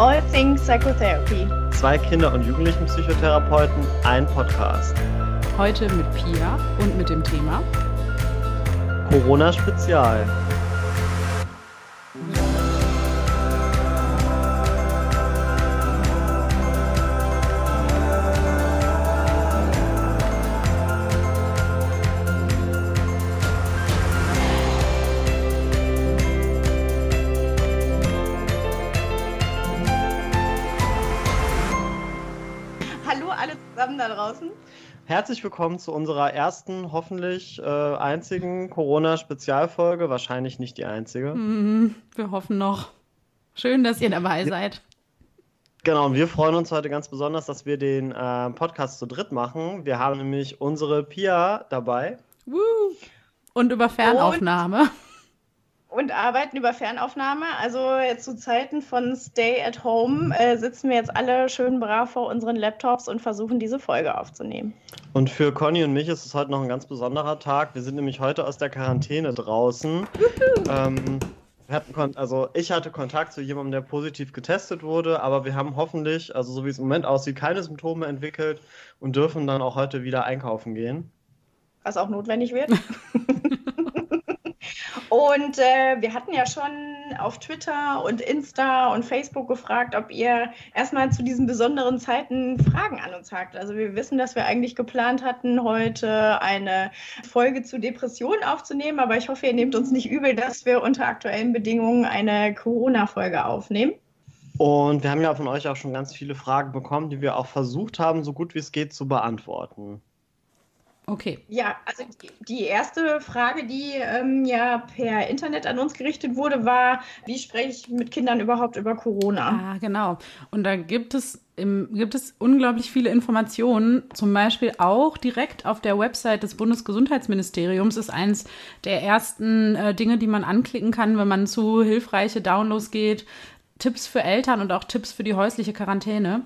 All Things Psychotherapy. Zwei Kinder- und Jugendlichenpsychotherapeuten, ein Podcast. Heute mit Pia und mit dem Thema Corona Herzlich willkommen zu unserer ersten, hoffentlich äh, einzigen Corona-Spezialfolge. Wahrscheinlich nicht die einzige. Mhm, Wir hoffen noch. Schön, dass ihr dabei seid. Genau, und wir freuen uns heute ganz besonders, dass wir den äh, Podcast zu dritt machen. Wir haben nämlich unsere Pia dabei. Woo. Und über Fernaufnahme. Und arbeiten über Fernaufnahme. Also jetzt zu Zeiten von Stay at Home äh, sitzen wir jetzt alle schön brav vor unseren Laptops und versuchen diese Folge aufzunehmen. Und für Conny und mich ist es heute noch ein ganz besonderer Tag. Wir sind nämlich heute aus der Quarantäne draußen. Ähm, also ich hatte Kontakt zu jemandem, der positiv getestet wurde, aber wir haben hoffentlich, also so wie es im Moment aussieht, keine Symptome entwickelt und dürfen dann auch heute wieder einkaufen gehen. was auch notwendig wird. und äh, wir hatten ja schon auf Twitter und Insta und Facebook gefragt, ob ihr erstmal zu diesen besonderen Zeiten Fragen an uns habt. Also wir wissen, dass wir eigentlich geplant hatten, heute eine Folge zu Depressionen aufzunehmen, aber ich hoffe, ihr nehmt uns nicht übel, dass wir unter aktuellen Bedingungen eine Corona-Folge aufnehmen. Und wir haben ja von euch auch schon ganz viele Fragen bekommen, die wir auch versucht haben, so gut wie es geht, zu beantworten. Okay. Ja, also die, erste Frage, die ähm, ja per Internet an uns gerichtet wurde, war, wie spreche ich mit Kindern überhaupt über Corona? Ah, genau. Und da gibt es, im, gibt es unglaublich viele Informationen, zum Beispiel auch direkt auf der Website des Bundesgesundheitsministeriums ist eins der ersten äh, Dinge, die man anklicken kann, wenn man zu hilfreiche Downloads geht. Tipps für Eltern und auch Tipps für die häusliche Quarantäne.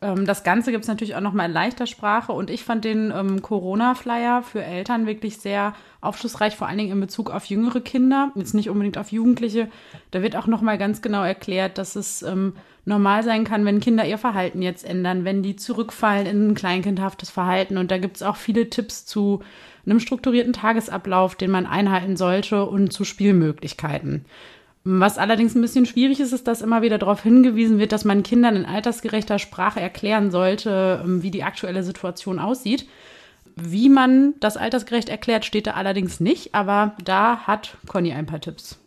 Ähm, das Ganze gibt es natürlich auch noch mal in leichter Sprache und ich fand den ähm, Corona-Flyer für Eltern wirklich sehr aufschlussreich, vor allen Dingen in Bezug auf jüngere Kinder, jetzt nicht unbedingt auf Jugendliche. Da wird auch noch mal ganz genau erklärt, dass es ähm, normal sein kann, wenn Kinder ihr Verhalten jetzt ändern, wenn die zurückfallen in ein kleinkindhaftes Verhalten. Und da gibt es auch viele Tipps zu einem strukturierten Tagesablauf, den man einhalten sollte und zu Spielmöglichkeiten. Was allerdings ein bisschen schwierig ist, ist, dass immer wieder darauf hingewiesen wird, dass man Kindern in altersgerechter Sprache erklären sollte, ähm, wie die aktuelle Situation aussieht. Wie man das altersgerecht erklärt, steht da allerdings nicht, aber da hat Conny ein paar Tipps.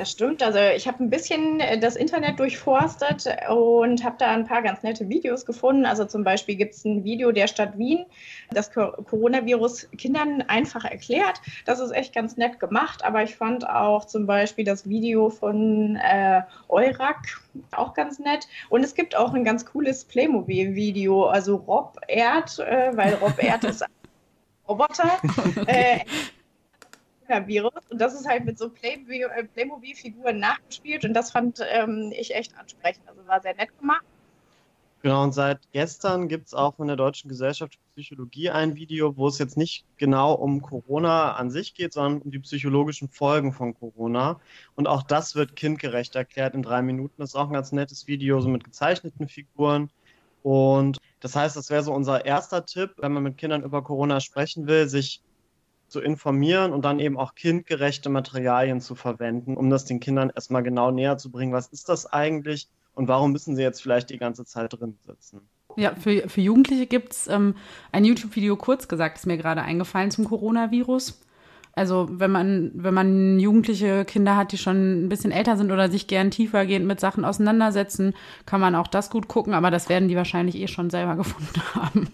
Das stimmt. Also ich habe ein bisschen äh, das Internet durchforstet und habe da ein paar ganz nette Videos gefunden. Also zum Beispiel gibt es ein Video der Stadt Wien, das Co- Coronavirus Kindern einfach erklärt. Das ist echt ganz nett gemacht. Aber ich fand auch zum Beispiel das Video von äh, Eurak auch ganz nett. Und es gibt auch ein ganz cooles Playmobil-Video. Also Rob Erd, äh, weil Rob Erd ist ein Roboter. Äh, Virus. Und das ist halt mit so äh, Playmobil-Figuren nachgespielt. Und das fand ähm, ich echt ansprechend. Also war sehr nett gemacht. Genau, und seit gestern gibt es auch von der Deutschen Gesellschaft für Psychologie ein Video, wo es jetzt nicht genau um Corona an sich geht, sondern um die psychologischen Folgen von Corona. Und auch das wird kindgerecht erklärt in drei Minuten. Das ist auch ein ganz nettes Video, so mit gezeichneten Figuren. Und das heißt, das wäre so unser erster Tipp, wenn man mit Kindern über Corona sprechen will, sich zu informieren und dann eben auch kindgerechte Materialien zu verwenden, um das den Kindern erstmal genau näher zu bringen. Was ist das eigentlich und warum müssen sie jetzt vielleicht die ganze Zeit drin sitzen? Ja, für, für Jugendliche gibt es ähm, ein YouTube-Video, kurz gesagt, ist mir gerade eingefallen zum Coronavirus. Also wenn man, wenn man jugendliche Kinder hat, die schon ein bisschen älter sind oder sich gern tiefergehend mit Sachen auseinandersetzen, kann man auch das gut gucken, aber das werden die wahrscheinlich eh schon selber gefunden haben.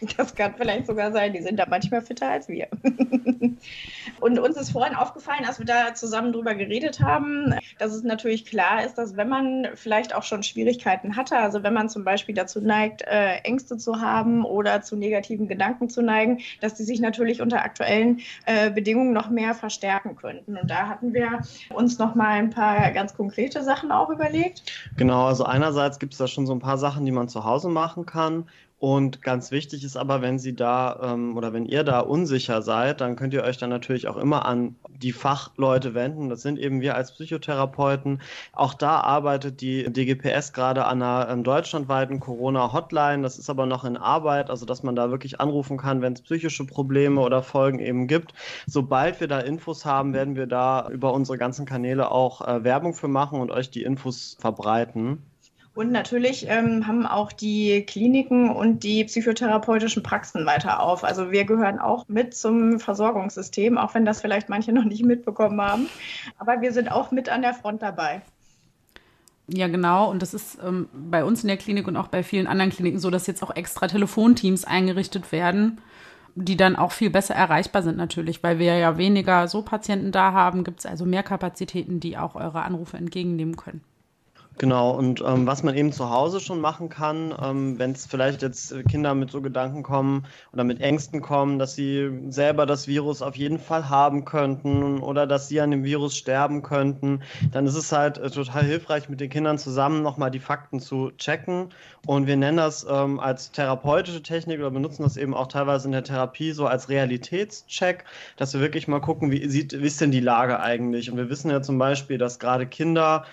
Das kann vielleicht sogar sein. Die sind da manchmal fitter als wir. Und uns ist vorhin aufgefallen, als wir da zusammen drüber geredet haben, dass es natürlich klar ist, dass wenn man vielleicht auch schon Schwierigkeiten hatte, also wenn man zum Beispiel dazu neigt, äh, Ängste zu haben oder zu negativen Gedanken zu neigen, dass die sich natürlich unter aktuellen äh, Bedingungen noch mehr verstärken könnten. Und da hatten wir uns noch mal ein paar ganz konkrete Sachen auch überlegt. Genau, also einerseits gibt es da schon so ein paar Sachen, die man zu Hause machen kann. Und ganz wichtig ist aber, wenn Sie da ähm, oder wenn ihr da unsicher seid, dann könnt ihr euch dann natürlich auch immer an die Fachleute wenden. Das sind eben wir als Psychotherapeuten. Auch da arbeitet die DGPS gerade an einer ähm, deutschlandweiten Corona-Hotline. Das ist aber noch in Arbeit, also dass man da wirklich anrufen kann, wenn es psychische Probleme oder Folgen eben gibt. Sobald wir da Infos haben, werden wir da über unsere ganzen Kanäle auch äh, Werbung für machen und euch die Infos verbreiten. Und natürlich ähm, haben auch die Kliniken und die psychotherapeutischen Praxen weiter auf. Also wir gehören auch mit zum Versorgungssystem, auch wenn das vielleicht manche noch nicht mitbekommen haben. Aber wir sind auch mit an der Front dabei. Ja, genau. Und das ist ähm, bei uns in der Klinik und auch bei vielen anderen Kliniken so, dass jetzt auch extra Telefonteams eingerichtet werden, die dann auch viel besser erreichbar sind natürlich, weil wir ja weniger so Patienten da haben, gibt es also mehr Kapazitäten, die auch eure Anrufe entgegennehmen können. Genau, und ähm, was man eben zu Hause schon machen kann, ähm, wenn es vielleicht jetzt Kinder mit so Gedanken kommen oder mit Ängsten kommen, dass sie selber das Virus auf jeden Fall haben könnten oder dass sie an dem Virus sterben könnten, dann ist es halt äh, total hilfreich, mit den Kindern zusammen nochmal die Fakten zu checken. Und wir nennen das ähm, als therapeutische Technik oder benutzen das eben auch teilweise in der Therapie so als Realitätscheck, dass wir wirklich mal gucken, wie, sieht, wie ist denn die Lage eigentlich? Und wir wissen ja zum Beispiel, dass gerade Kinder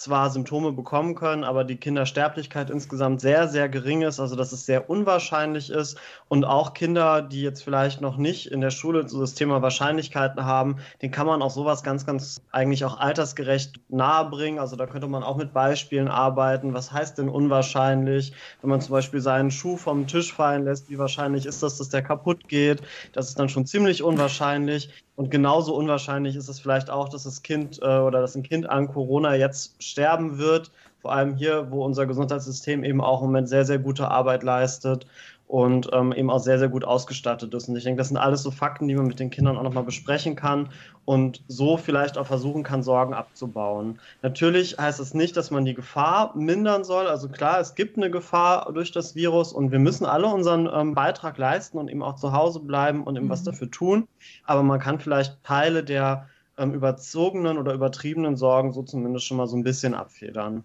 zwar Symptome bekommen können, aber die Kindersterblichkeit insgesamt sehr, sehr gering ist, also dass es sehr unwahrscheinlich ist. Und auch Kinder, die jetzt vielleicht noch nicht in der Schule so das Thema Wahrscheinlichkeiten haben, den kann man auch sowas ganz, ganz eigentlich auch altersgerecht nahebringen. Also da könnte man auch mit Beispielen arbeiten. Was heißt denn unwahrscheinlich? Wenn man zum Beispiel seinen Schuh vom Tisch fallen lässt, wie wahrscheinlich ist das, dass der kaputt geht? Das ist dann schon ziemlich unwahrscheinlich. Und genauso unwahrscheinlich ist es vielleicht auch, dass das Kind äh, oder dass ein Kind an Corona jetzt sterben wird. Vor allem hier, wo unser Gesundheitssystem eben auch im Moment sehr, sehr gute Arbeit leistet und ähm, eben auch sehr, sehr gut ausgestattet ist. Und ich denke, das sind alles so Fakten, die man mit den Kindern auch nochmal besprechen kann und so vielleicht auch versuchen kann, Sorgen abzubauen. Natürlich heißt es das nicht, dass man die Gefahr mindern soll. Also klar, es gibt eine Gefahr durch das Virus und wir müssen alle unseren ähm, Beitrag leisten und eben auch zu Hause bleiben und eben mhm. was dafür tun. Aber man kann vielleicht Teile der ähm, überzogenen oder übertriebenen Sorgen so zumindest schon mal so ein bisschen abfedern.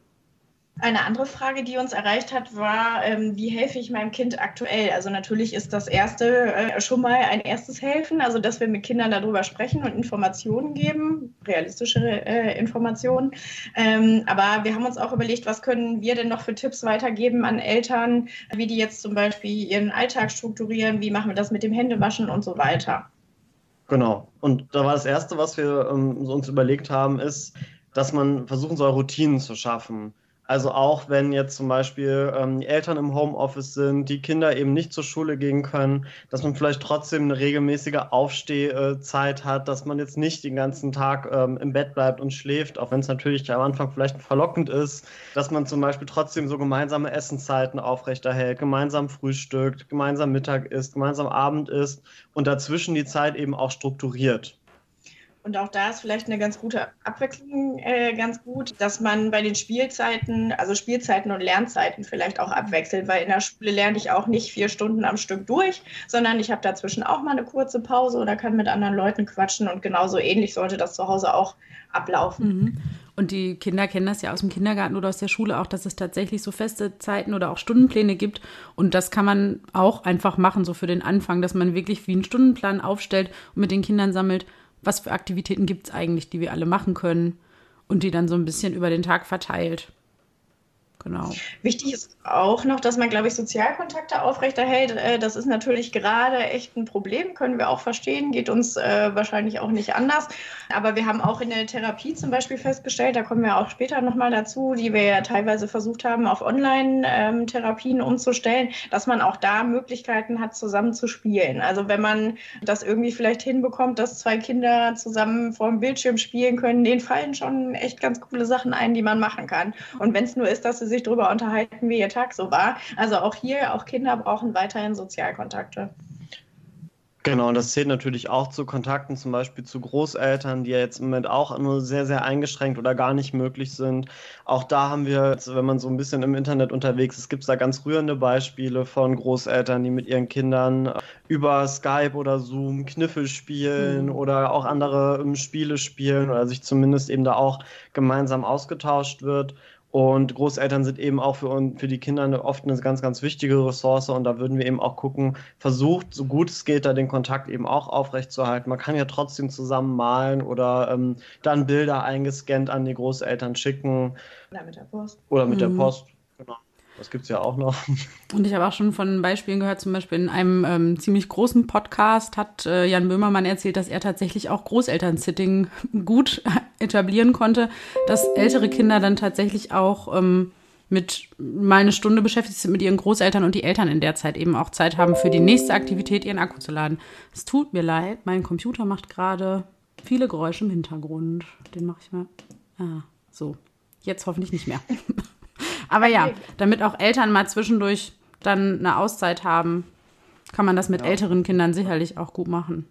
Eine andere Frage, die uns erreicht hat, war, ähm, wie helfe ich meinem Kind aktuell? Also natürlich ist das erste äh, schon mal ein erstes Helfen, also dass wir mit Kindern darüber sprechen und Informationen geben, realistische äh, Informationen. Ähm, aber wir haben uns auch überlegt, was können wir denn noch für Tipps weitergeben an Eltern, wie die jetzt zum Beispiel ihren Alltag strukturieren, wie machen wir das mit dem Händewaschen und so weiter. Genau. Und da war das Erste, was wir ähm, uns überlegt haben, ist, dass man versuchen soll, Routinen zu schaffen. Also auch wenn jetzt zum Beispiel ähm, die Eltern im Homeoffice sind, die Kinder eben nicht zur Schule gehen können, dass man vielleicht trotzdem eine regelmäßige Aufstehzeit hat, dass man jetzt nicht den ganzen Tag ähm, im Bett bleibt und schläft, auch wenn es natürlich am Anfang vielleicht verlockend ist, dass man zum Beispiel trotzdem so gemeinsame Essenszeiten aufrechterhält, gemeinsam frühstückt, gemeinsam Mittag isst, gemeinsam Abend isst und dazwischen die Zeit eben auch strukturiert. Und auch da ist vielleicht eine ganz gute Abwechslung äh, ganz gut, dass man bei den Spielzeiten, also Spielzeiten und Lernzeiten vielleicht auch abwechselt, weil in der Schule lerne ich auch nicht vier Stunden am Stück durch, sondern ich habe dazwischen auch mal eine kurze Pause oder kann mit anderen Leuten quatschen und genauso ähnlich sollte das zu Hause auch ablaufen. Mhm. Und die Kinder kennen das ja aus dem Kindergarten oder aus der Schule auch, dass es tatsächlich so feste Zeiten oder auch Stundenpläne gibt. Und das kann man auch einfach machen, so für den Anfang, dass man wirklich wie einen Stundenplan aufstellt und mit den Kindern sammelt, was für Aktivitäten gibt es eigentlich, die wir alle machen können und die dann so ein bisschen über den Tag verteilt. Genau. Wichtig ist auch noch, dass man, glaube ich, Sozialkontakte aufrechterhält. Äh, das ist natürlich gerade echt ein Problem, können wir auch verstehen, geht uns äh, wahrscheinlich auch nicht anders. Aber wir haben auch in der Therapie zum Beispiel festgestellt, da kommen wir auch später nochmal dazu, die wir ja teilweise versucht haben, auf Online-Therapien umzustellen, dass man auch da Möglichkeiten hat, zusammen zu spielen. Also wenn man das irgendwie vielleicht hinbekommt, dass zwei Kinder zusammen vor dem Bildschirm spielen können, denen fallen schon echt ganz coole Sachen ein, die man machen kann. Und wenn es nur ist, dass sie sich darüber unterhalten, wie ihr Tag so war. Also auch hier, auch Kinder brauchen weiterhin Sozialkontakte. Genau, und das zählt natürlich auch zu Kontakten zum Beispiel zu Großeltern, die ja jetzt im Moment auch nur sehr, sehr eingeschränkt oder gar nicht möglich sind. Auch da haben wir, wenn man so ein bisschen im Internet unterwegs ist, gibt es da ganz rührende Beispiele von Großeltern, die mit ihren Kindern über Skype oder Zoom Kniffel spielen mhm. oder auch andere ähm, Spiele spielen oder sich zumindest eben da auch gemeinsam ausgetauscht wird. Und Großeltern sind eben auch für, für die Kinder oft eine ganz, ganz wichtige Ressource. Und da würden wir eben auch gucken, versucht, so gut es geht, da den Kontakt eben auch aufrechtzuerhalten. Man kann ja trotzdem zusammen malen oder ähm, dann Bilder eingescannt an die Großeltern schicken. Oder mit der Post. Oder mit mhm. der Post. Das gibt es ja auch noch. Und ich habe auch schon von Beispielen gehört, zum Beispiel in einem ähm, ziemlich großen Podcast hat äh, Jan Böhmermann erzählt, dass er tatsächlich auch Großelternsitting gut etablieren konnte, dass ältere Kinder dann tatsächlich auch ähm, mit mal eine Stunde beschäftigt sind mit ihren Großeltern und die Eltern in der Zeit eben auch Zeit haben, für die nächste Aktivität ihren Akku zu laden. Es tut mir leid, mein Computer macht gerade viele Geräusche im Hintergrund. Den mache ich mal. Ah, so. Jetzt hoffentlich nicht mehr. Aber ja, damit auch Eltern mal zwischendurch dann eine Auszeit haben, kann man das mit ja. älteren Kindern sicherlich auch gut machen.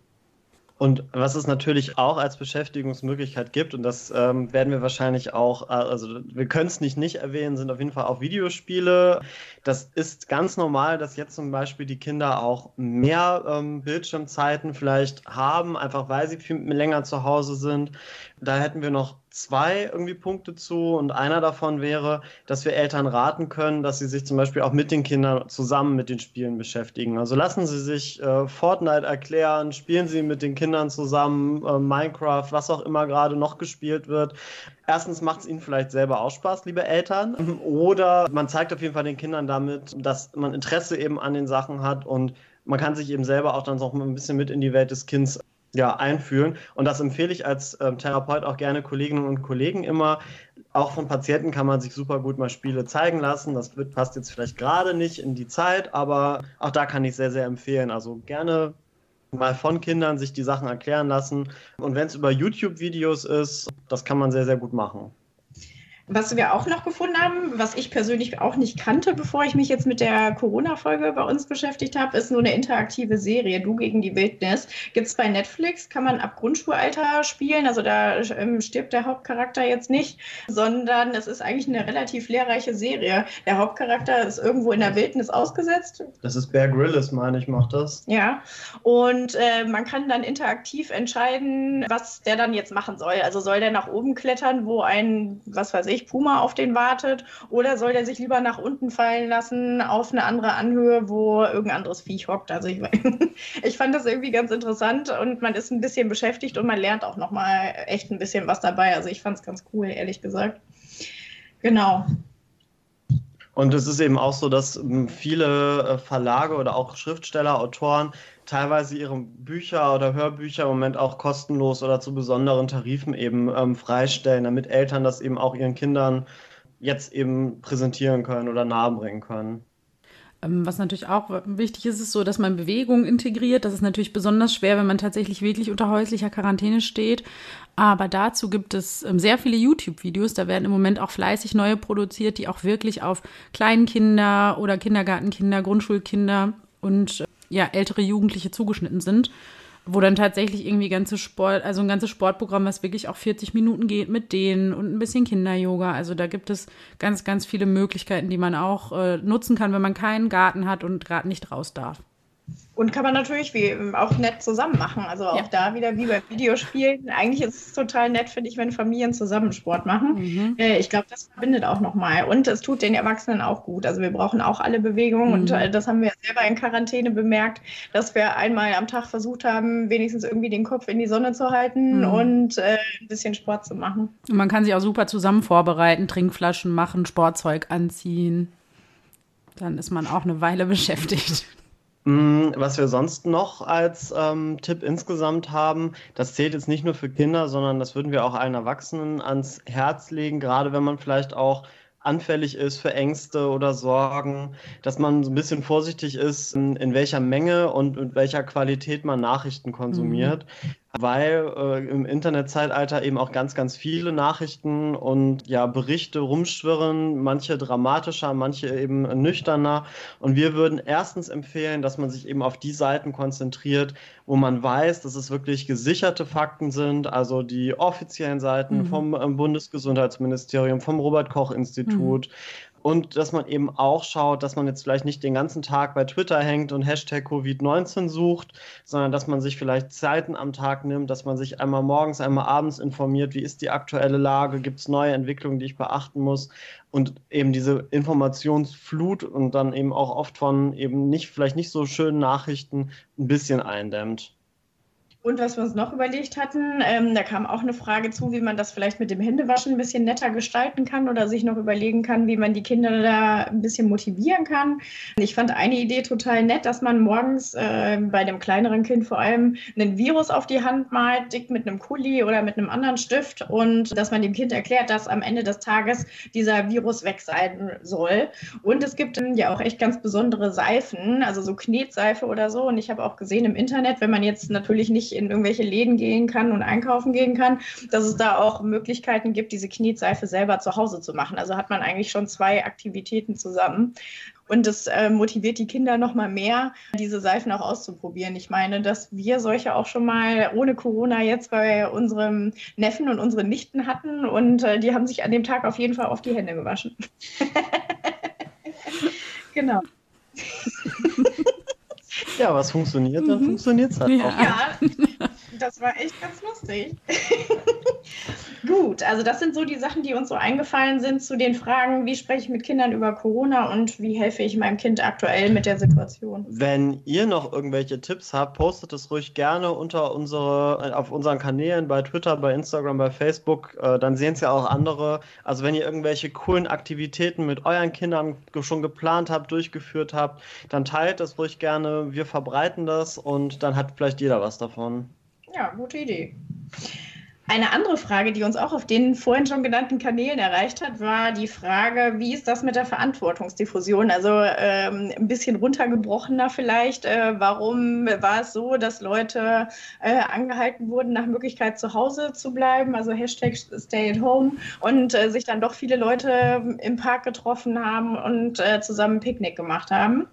Und was es natürlich auch als Beschäftigungsmöglichkeit gibt, und das ähm, werden wir wahrscheinlich auch, äh, also wir können es nicht nicht erwähnen, sind auf jeden Fall auch Videospiele. Das ist ganz normal, dass jetzt zum Beispiel die Kinder auch mehr ähm, Bildschirmzeiten vielleicht haben, einfach weil sie viel länger zu Hause sind. Da hätten wir noch zwei irgendwie Punkte zu und einer davon wäre, dass wir Eltern raten können, dass sie sich zum Beispiel auch mit den Kindern zusammen mit den Spielen beschäftigen. Also lassen sie sich äh, Fortnite erklären, spielen sie mit den Kindern zusammen äh, Minecraft, was auch immer gerade noch gespielt wird. Erstens macht es ihnen vielleicht selber auch Spaß, liebe Eltern. Oder man zeigt auf jeden Fall den Kindern damit, dass man Interesse eben an den Sachen hat und man kann sich eben selber auch dann so ein bisschen mit in die Welt des Kindes ja, einfühlen. Und das empfehle ich als ähm, Therapeut auch gerne Kolleginnen und Kollegen immer. Auch von Patienten kann man sich super gut mal Spiele zeigen lassen. Das wird, passt jetzt vielleicht gerade nicht in die Zeit, aber auch da kann ich sehr, sehr empfehlen. Also gerne mal von Kindern sich die Sachen erklären lassen. Und wenn es über YouTube-Videos ist, das kann man sehr, sehr gut machen. Was wir auch noch gefunden haben, was ich persönlich auch nicht kannte, bevor ich mich jetzt mit der Corona-Folge bei uns beschäftigt habe, ist nur eine interaktive Serie, Du gegen die Wildnis. Gibt es bei Netflix, kann man ab Grundschulalter spielen. Also da ähm, stirbt der Hauptcharakter jetzt nicht, sondern es ist eigentlich eine relativ lehrreiche Serie. Der Hauptcharakter ist irgendwo in der Wildnis ausgesetzt. Das ist Bear Grylls, meine ich, macht das. Ja, und äh, man kann dann interaktiv entscheiden, was der dann jetzt machen soll. Also soll der nach oben klettern, wo ein, was weiß ich, ich, Puma auf den wartet? Oder soll der sich lieber nach unten fallen lassen auf eine andere Anhöhe, wo irgendein anderes Viech hockt? Also ich, ich fand das irgendwie ganz interessant und man ist ein bisschen beschäftigt und man lernt auch nochmal echt ein bisschen was dabei. Also ich fand es ganz cool, ehrlich gesagt. Genau. Und es ist eben auch so, dass ähm, viele äh, Verlage oder auch Schriftsteller, Autoren teilweise ihre Bücher oder Hörbücher im Moment auch kostenlos oder zu besonderen Tarifen eben ähm, freistellen, damit Eltern das eben auch ihren Kindern jetzt eben präsentieren können oder nahebringen können. Ähm, was natürlich auch wichtig ist, ist so, dass man Bewegung integriert. Das ist natürlich besonders schwer, wenn man tatsächlich wirklich unter häuslicher Quarantäne steht. Aber dazu gibt es ähm, sehr viele YouTube-Videos. Da werden im Moment auch fleißig neue produziert, die auch wirklich auf Kleinkinder oder Kindergartenkinder, Grundschulkinder und ja, ältere Jugendliche zugeschnitten sind, wo dann tatsächlich irgendwie ganze Sport, also ein ganzes Sportprogramm, was wirklich auch 40 Minuten geht mit denen und ein bisschen Kinder-Yoga. Also da gibt es ganz, ganz viele Möglichkeiten, die man auch äh, nutzen kann, wenn man keinen Garten hat und gerade nicht raus darf. Und kann man natürlich wie, ähm, auch nett zusammen machen. Also auch ja. da wieder wie bei Videospielen. Eigentlich ist es total nett, finde ich, wenn Familien zusammen Sport machen. Mhm. Äh, ich glaube, das verbindet auch nochmal. Und es tut den Erwachsenen auch gut. Also wir brauchen auch alle Bewegungen. Mhm. Und äh, das haben wir selber in Quarantäne bemerkt, dass wir einmal am Tag versucht haben, wenigstens irgendwie den Kopf in die Sonne zu halten mhm. und äh, ein bisschen Sport zu machen. Und man kann sich auch super zusammen vorbereiten, Trinkflaschen machen, Sportzeug anziehen. Dann ist man auch eine Weile beschäftigt. Mm, was wir sonst noch als ähm, Tipp insgesamt haben, das zählt jetzt nicht nur für Kinder, sondern das würden wir auch allen Erwachsenen ans Herz legen, gerade wenn man vielleicht auch anfällig ist für Ängste oder Sorgen, dass man so ein bisschen vorsichtig ist, in, in welcher Menge und mit welcher Qualität man Nachrichten konsumiert. Mhm weil äh, im Internetzeitalter eben auch ganz, ganz viele Nachrichten und ja, Berichte rumschwirren, manche dramatischer, manche eben nüchterner. Und wir würden erstens empfehlen, dass man sich eben auf die Seiten konzentriert, wo man weiß, dass es wirklich gesicherte Fakten sind, also die offiziellen Seiten mhm. vom äh, Bundesgesundheitsministerium, vom Robert Koch Institut. Mhm und dass man eben auch schaut, dass man jetzt vielleicht nicht den ganzen Tag bei Twitter hängt und Hashtag Covid-19 sucht, sondern dass man sich vielleicht Zeiten am Tag nimmt, dass man sich einmal morgens, einmal abends informiert, wie ist die aktuelle Lage, gibt es neue Entwicklungen, die ich beachten muss und eben diese Informationsflut und dann eben auch oft von eben nicht, vielleicht nicht so schönen Nachrichten ein bisschen eindämmt. Und was wir uns noch überlegt hatten, ähm, da kam auch eine Frage zu, wie man das vielleicht mit dem Händewaschen ein bisschen netter gestalten kann oder sich noch überlegen kann, wie man die Kinder da ein bisschen motivieren kann. Ich fand eine Idee total nett, dass man morgens äh, bei dem kleineren Kind vor allem einen Virus auf die Hand malt, dick mit einem Kuli oder mit einem anderen Stift und dass man dem Kind erklärt, dass am Ende des Tages dieser Virus weg sein soll. Und es gibt ja auch echt ganz besondere Seifen, also so Knetseife oder so. Und ich habe auch gesehen im Internet, wenn man jetzt natürlich nicht in irgendwelche Läden gehen kann und einkaufen gehen kann, dass es da auch Möglichkeiten gibt, diese Knietseife selber zu Hause zu machen. Also hat man eigentlich schon zwei Aktivitäten zusammen. Und das äh, motiviert die Kinder noch mal mehr, diese Seifen auch auszuprobieren. Ich meine, dass wir solche auch schon mal ohne Corona jetzt bei unserem Neffen und unseren Nichten hatten und äh, die haben sich an dem Tag auf jeden Fall auf die Hände gewaschen. genau. Ja, was funktioniert, dann mhm. funktioniert es halt ja. auch. Ja, das war echt ganz lustig. Gut, also das sind so die Sachen, die uns so eingefallen sind zu den Fragen, wie spreche ich mit Kindern über Corona und wie helfe ich meinem Kind aktuell mit der Situation. Wenn ihr noch irgendwelche Tipps habt, postet es ruhig gerne unter unsere, auf unseren Kanälen bei Twitter, bei Instagram, bei Facebook. Äh, dann sehen es ja auch andere. Also wenn ihr irgendwelche coolen Aktivitäten mit euren Kindern schon geplant habt, durchgeführt habt, dann teilt das ruhig gerne. Wir verbreiten das und dann hat vielleicht jeder was davon. Ja, gute Idee. Eine andere Frage, die uns auch auf den vorhin schon genannten Kanälen erreicht hat, war die Frage, wie ist das mit der Verantwortungsdiffusion? Also ähm, ein bisschen runtergebrochener vielleicht. Äh, warum war es so, dass Leute äh, angehalten wurden, nach Möglichkeit zu Hause zu bleiben, also Hashtag Stay at Home, und äh, sich dann doch viele Leute im Park getroffen haben und äh, zusammen Picknick gemacht haben?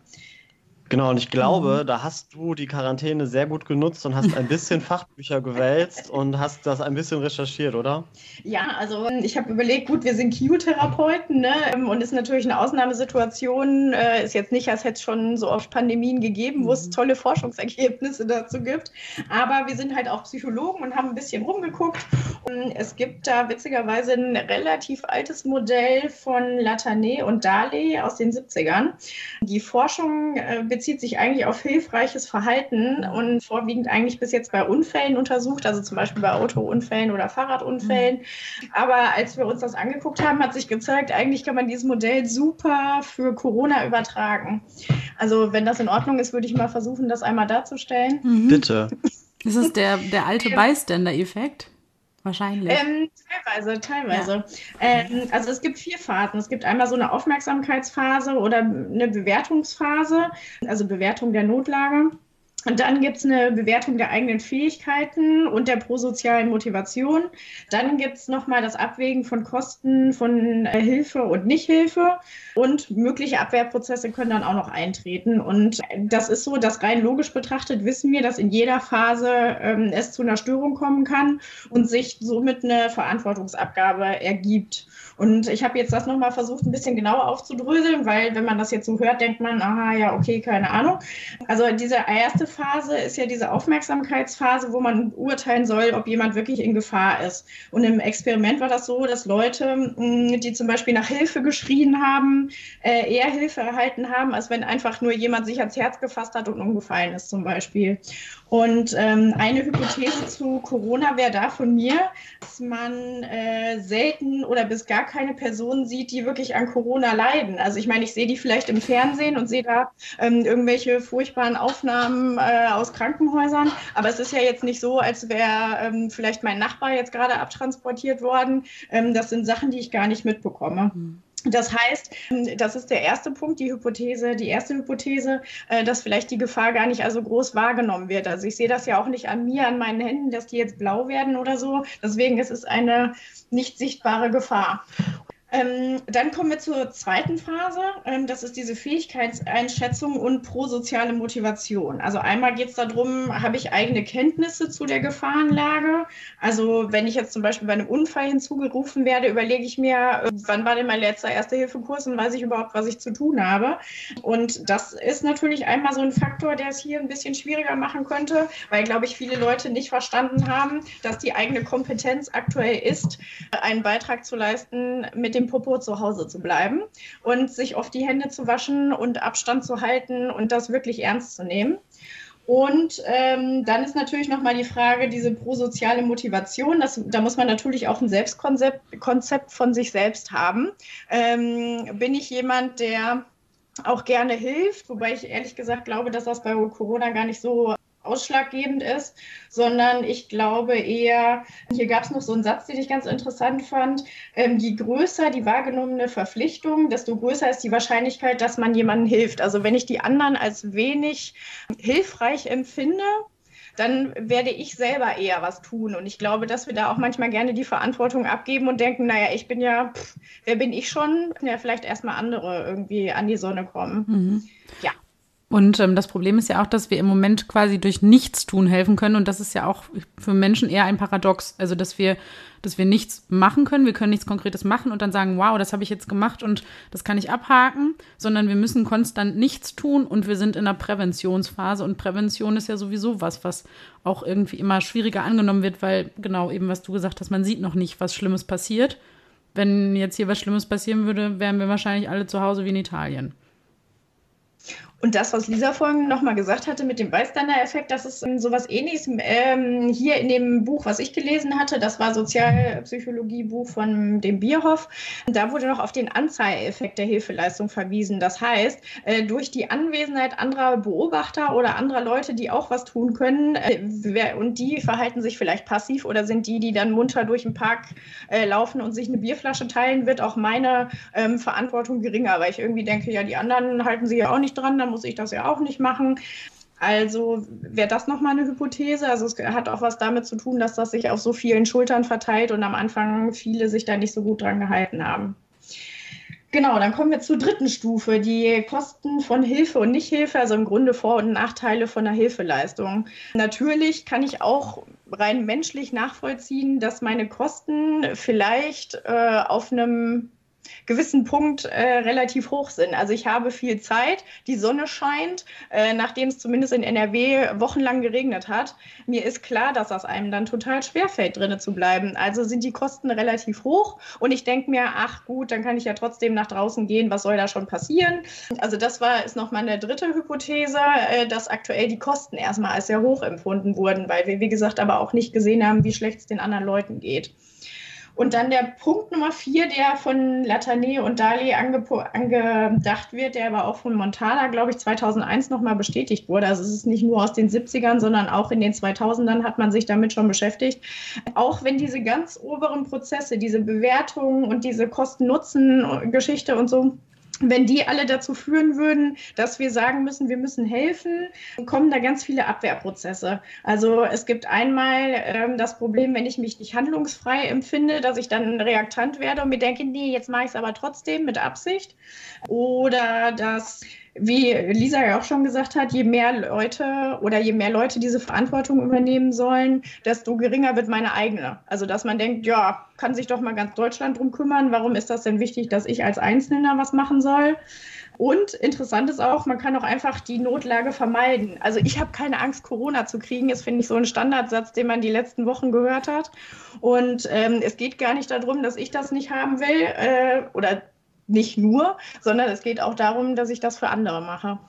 Genau, und ich glaube, mhm. da hast du die Quarantäne sehr gut genutzt und hast ein bisschen Fachbücher gewälzt und hast das ein bisschen recherchiert, oder? Ja, also ich habe überlegt, gut, wir sind Q-Therapeuten ne? und ist natürlich eine Ausnahmesituation. Äh, ist jetzt nicht, als hätte es schon so oft Pandemien gegeben, wo es mhm. tolle Forschungsergebnisse dazu gibt. Aber wir sind halt auch Psychologen und haben ein bisschen rumgeguckt. Und es gibt da witzigerweise ein relativ altes Modell von Latané und Daley aus den 70ern. Die Forschung äh, bezieht sich eigentlich auf hilfreiches Verhalten und vorwiegend eigentlich bis jetzt bei Unfällen untersucht, also zum Beispiel bei Autounfällen oder Fahrradunfällen. Mhm. Aber als wir uns das angeguckt haben, hat sich gezeigt, eigentlich kann man dieses Modell super für Corona übertragen. Also wenn das in Ordnung ist, würde ich mal versuchen, das einmal darzustellen. Mhm. Bitte. Ist es der, der alte Bystander-Effekt? Wahrscheinlich. Ähm, teilweise, teilweise. Ja. Ähm, also es gibt vier Phasen. Es gibt einmal so eine Aufmerksamkeitsphase oder eine Bewertungsphase, also Bewertung der Notlage. Und dann gibt es eine Bewertung der eigenen Fähigkeiten und der prosozialen Motivation. Dann gibt es nochmal das Abwägen von Kosten von äh, Hilfe und Nichthilfe. Und mögliche Abwehrprozesse können dann auch noch eintreten. Und das ist so, dass rein logisch betrachtet wissen wir, dass in jeder Phase ähm, es zu einer Störung kommen kann und sich somit eine Verantwortungsabgabe ergibt. Und ich habe jetzt das nochmal versucht, ein bisschen genauer aufzudröseln, weil wenn man das jetzt so hört, denkt man, aha, ja, okay, keine Ahnung. Also diese erste Phase ist ja diese Aufmerksamkeitsphase, wo man urteilen soll, ob jemand wirklich in Gefahr ist. Und im Experiment war das so, dass Leute, die zum Beispiel nach Hilfe geschrien haben, äh, eher Hilfe erhalten haben, als wenn einfach nur jemand sich ans Herz gefasst hat und umgefallen ist zum Beispiel. Und ähm, eine Hypothese zu Corona wäre da von mir, dass man äh, selten oder bis gar keine Personen sieht, die wirklich an Corona leiden. Also ich meine, ich sehe die vielleicht im Fernsehen und sehe da ähm, irgendwelche furchtbaren Aufnahmen äh, aus Krankenhäusern, aber es ist ja jetzt nicht so, als wäre ähm, vielleicht mein Nachbar jetzt gerade abtransportiert worden. Ähm, das sind Sachen, die ich gar nicht mitbekomme. Mhm. Das heißt, das ist der erste Punkt, die Hypothese, die erste Hypothese, äh, dass vielleicht die Gefahr gar nicht also groß wahrgenommen wird. Also ich sehe das ja auch nicht an mir, an meinen Händen, dass die jetzt blau werden oder so. Deswegen ist es eine nicht sichtbare Gefahr. Ähm, dann kommen wir zur zweiten Phase. Ähm, das ist diese Fähigkeitseinschätzung und prosoziale Motivation. Also einmal geht es darum, habe ich eigene Kenntnisse zu der Gefahrenlage? Also wenn ich jetzt zum Beispiel bei einem Unfall hinzugerufen werde, überlege ich mir, äh, wann war denn mein letzter Erste-Hilfe-Kurs und weiß ich überhaupt, was ich zu tun habe? Und das ist natürlich einmal so ein Faktor, der es hier ein bisschen schwieriger machen könnte, weil, glaube ich, viele Leute nicht verstanden haben, dass die eigene Kompetenz aktuell ist, einen Beitrag zu leisten mit dem dem Popo zu Hause zu bleiben und sich oft die Hände zu waschen und Abstand zu halten und das wirklich ernst zu nehmen. Und ähm, dann ist natürlich nochmal die Frage, diese prosoziale Motivation, das, da muss man natürlich auch ein Selbstkonzept Konzept von sich selbst haben. Ähm, bin ich jemand, der auch gerne hilft, wobei ich ehrlich gesagt glaube, dass das bei Corona gar nicht so ausschlaggebend ist, sondern ich glaube eher, hier gab es noch so einen Satz, den ich ganz interessant fand, ähm, je größer die wahrgenommene Verpflichtung, desto größer ist die Wahrscheinlichkeit, dass man jemandem hilft. Also wenn ich die anderen als wenig hilfreich empfinde, dann werde ich selber eher was tun. Und ich glaube, dass wir da auch manchmal gerne die Verantwortung abgeben und denken, naja, ich bin ja, pff, wer bin ich schon? Ja, vielleicht erstmal andere irgendwie an die Sonne kommen. Mhm. Ja. Und ähm, das Problem ist ja auch, dass wir im Moment quasi durch Nichtstun helfen können. Und das ist ja auch für Menschen eher ein Paradox. Also, dass wir, dass wir nichts machen können, wir können nichts Konkretes machen und dann sagen, wow, das habe ich jetzt gemacht und das kann ich abhaken, sondern wir müssen konstant nichts tun und wir sind in einer Präventionsphase. Und Prävention ist ja sowieso was, was auch irgendwie immer schwieriger angenommen wird, weil genau eben, was du gesagt hast, man sieht noch nicht, was Schlimmes passiert. Wenn jetzt hier was Schlimmes passieren würde, wären wir wahrscheinlich alle zu Hause wie in Italien. Und das, was Lisa vorhin nochmal gesagt hatte mit dem Bystander-Effekt, das ist ähm, sowas ähnliches ähm, hier in dem Buch, was ich gelesen hatte. Das war Sozialpsychologie-Buch von dem Bierhoff. Da wurde noch auf den Anzeigeffekt der Hilfeleistung verwiesen. Das heißt, äh, durch die Anwesenheit anderer Beobachter oder anderer Leute, die auch was tun können, äh, und die verhalten sich vielleicht passiv oder sind die, die dann munter durch den Park äh, laufen und sich eine Bierflasche teilen, wird auch meine ähm, Verantwortung geringer, weil ich irgendwie denke, ja, die anderen halten sich ja auch nicht dran, dann muss ich das ja auch nicht machen. Also wäre das nochmal eine Hypothese. Also es hat auch was damit zu tun, dass das sich auf so vielen Schultern verteilt und am Anfang viele sich da nicht so gut dran gehalten haben. Genau, dann kommen wir zur dritten Stufe, die Kosten von Hilfe und Nichthilfe, also im Grunde Vor- und Nachteile von der Hilfeleistung. Natürlich kann ich auch rein menschlich nachvollziehen, dass meine Kosten vielleicht äh, auf einem gewissen Punkt äh, relativ hoch sind. Also ich habe viel Zeit, die Sonne scheint, äh, nachdem es zumindest in NRW wochenlang geregnet hat. Mir ist klar, dass das einem dann total schwerfällt, drinnen zu bleiben. Also sind die Kosten relativ hoch und ich denke mir, ach gut, dann kann ich ja trotzdem nach draußen gehen, was soll da schon passieren? Also das war ist noch meine dritte Hypothese, äh, dass aktuell die Kosten erstmal als sehr hoch empfunden wurden, weil wir, wie gesagt, aber auch nicht gesehen haben, wie schlecht es den anderen Leuten geht. Und dann der Punkt Nummer vier, der von Latane und Dali angedacht wird, der aber auch von Montana, glaube ich, 2001 nochmal bestätigt wurde. Also es ist nicht nur aus den 70ern, sondern auch in den 2000ern hat man sich damit schon beschäftigt. Auch wenn diese ganz oberen Prozesse, diese Bewertungen und diese Kosten-Nutzen-Geschichte und so wenn die alle dazu führen würden, dass wir sagen müssen, wir müssen helfen, kommen da ganz viele Abwehrprozesse. Also es gibt einmal ähm, das Problem, wenn ich mich nicht handlungsfrei empfinde, dass ich dann reaktant werde und mir denke, nee, jetzt mache ich es aber trotzdem mit Absicht. Oder dass wie Lisa ja auch schon gesagt hat, je mehr Leute oder je mehr Leute diese Verantwortung übernehmen sollen, desto geringer wird meine eigene. Also dass man denkt, ja, kann sich doch mal ganz Deutschland drum kümmern. Warum ist das denn wichtig, dass ich als Einzelner was machen soll? Und interessant ist auch, man kann auch einfach die Notlage vermeiden. Also ich habe keine Angst, Corona zu kriegen. Das finde ich so ein Standardsatz, den man die letzten Wochen gehört hat. Und ähm, es geht gar nicht darum, dass ich das nicht haben will äh, oder nicht nur, sondern es geht auch darum, dass ich das für andere mache.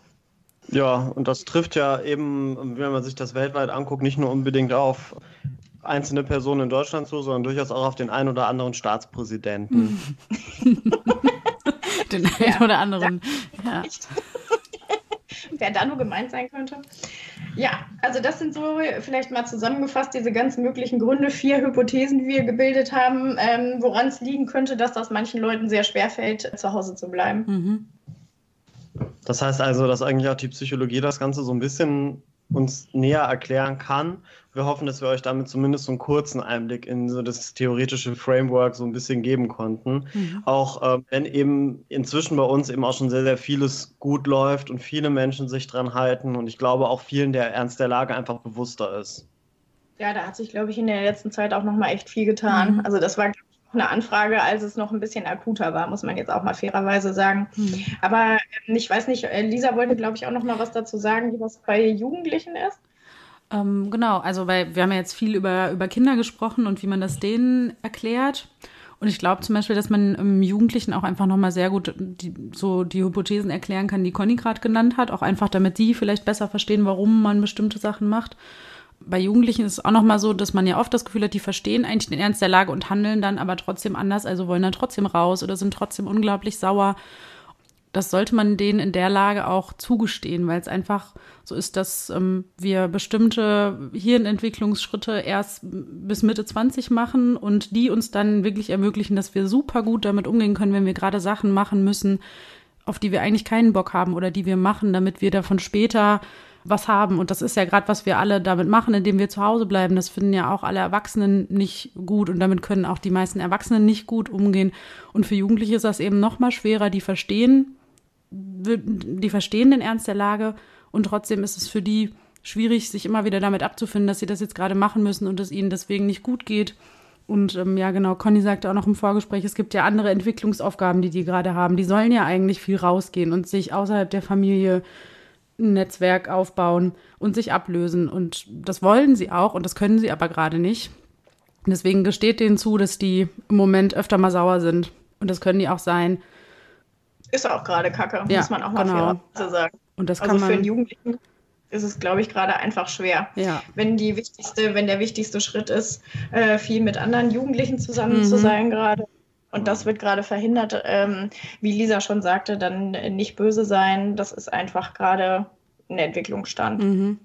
Ja, und das trifft ja eben, wenn man sich das weltweit anguckt, nicht nur unbedingt auf einzelne Personen in Deutschland zu, sondern durchaus auch auf den einen oder anderen Staatspräsidenten. den einen ja, oder anderen. Ja. Wer da nur gemeint sein könnte. Ja, also das sind so vielleicht mal zusammengefasst diese ganz möglichen Gründe, vier Hypothesen, die wir gebildet haben, ähm, woran es liegen könnte, dass das manchen Leuten sehr schwer fällt, zu Hause zu bleiben. Mhm. Das heißt also, dass eigentlich auch die Psychologie das Ganze so ein bisschen uns näher erklären kann. Wir hoffen, dass wir euch damit zumindest so einen kurzen Einblick in so das theoretische Framework so ein bisschen geben konnten. Mhm. Auch äh, wenn eben inzwischen bei uns eben auch schon sehr, sehr vieles gut läuft und viele Menschen sich dran halten und ich glaube auch vielen der Ernst der Lage einfach bewusster ist. Ja, da hat sich, glaube ich, in der letzten Zeit auch nochmal echt viel getan. Mhm. Also das war eine Anfrage, als es noch ein bisschen akuter war, muss man jetzt auch mal fairerweise sagen. Mhm. Aber ähm, ich weiß nicht, äh, Lisa wollte, glaube ich, auch noch mal was dazu sagen, wie das bei Jugendlichen ist. Ähm, genau, also weil wir haben ja jetzt viel über, über Kinder gesprochen und wie man das denen erklärt. Und ich glaube zum Beispiel, dass man ähm, Jugendlichen auch einfach nochmal sehr gut die, so die Hypothesen erklären kann, die Conny gerade genannt hat, auch einfach damit die vielleicht besser verstehen, warum man bestimmte Sachen macht bei Jugendlichen ist es auch nochmal so, dass man ja oft das Gefühl hat, die verstehen eigentlich den Ernst der Lage und handeln dann aber trotzdem anders, also wollen dann trotzdem raus oder sind trotzdem unglaublich sauer. Das sollte man denen in der Lage auch zugestehen, weil es einfach so ist, dass ähm, wir bestimmte Hirnentwicklungsschritte erst bis Mitte 20 machen und die uns dann wirklich ermöglichen, dass wir super gut damit umgehen können, wenn wir gerade Sachen machen müssen, auf die wir eigentlich keinen Bock haben oder die wir machen, damit wir davon später was haben. Und das ist ja gerade, was wir alle damit machen, indem wir zu Hause bleiben. Das finden ja auch alle Erwachsenen nicht gut und damit können auch die meisten Erwachsenen nicht gut umgehen. Und für Jugendliche ist das eben noch mal schwerer. Die verstehen, die verstehen den Ernst der Lage und trotzdem ist es für die schwierig, sich immer wieder damit abzufinden, dass sie das jetzt gerade machen müssen und es ihnen deswegen nicht gut geht. Und ähm, ja, genau, Conny sagte auch noch im Vorgespräch, es gibt ja andere Entwicklungsaufgaben, die die gerade haben. Die sollen ja eigentlich viel rausgehen und sich außerhalb der Familie ein Netzwerk aufbauen und sich ablösen. Und das wollen sie auch und das können sie aber gerade nicht. Deswegen gesteht denen zu, dass die im Moment öfter mal sauer sind. Und das können die auch sein. Ist auch gerade Kacke, ja, muss man auch mal genau. sagen. Und das also kann man, für einen Jugendlichen ist es, glaube ich, gerade einfach schwer. Ja. Wenn die wichtigste, wenn der wichtigste Schritt ist, äh, viel mit anderen Jugendlichen zusammen mhm. zu sein gerade und das wird gerade verhindert. Ähm, wie Lisa schon sagte, dann nicht böse sein. Das ist einfach gerade ein Entwicklungsstand. Mhm.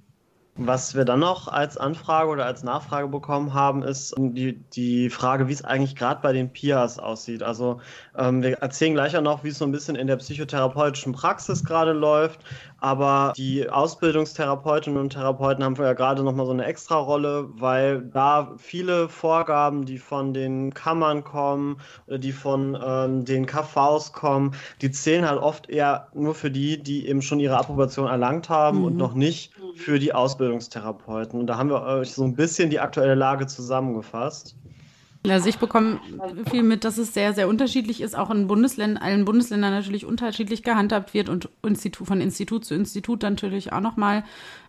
Was wir dann noch als Anfrage oder als Nachfrage bekommen haben, ist die, die Frage, wie es eigentlich gerade bei den PIAs aussieht. Also ähm, wir erzählen gleich ja noch, wie es so ein bisschen in der psychotherapeutischen Praxis gerade läuft. Aber die Ausbildungstherapeutinnen und Therapeuten haben ja gerade nochmal so eine extra Rolle, weil da viele Vorgaben, die von den Kammern kommen, die von ähm, den KVs kommen, die zählen halt oft eher nur für die, die eben schon ihre Approbation erlangt haben mhm. und noch nicht für die Ausbildungstherapeuten. Und da haben wir euch so ein bisschen die aktuelle Lage zusammengefasst. Also ich bekomme viel mit, dass es sehr, sehr unterschiedlich ist, auch in Bundesländern, allen Bundesländern natürlich unterschiedlich gehandhabt wird und Institut, von Institut zu Institut natürlich auch nochmal.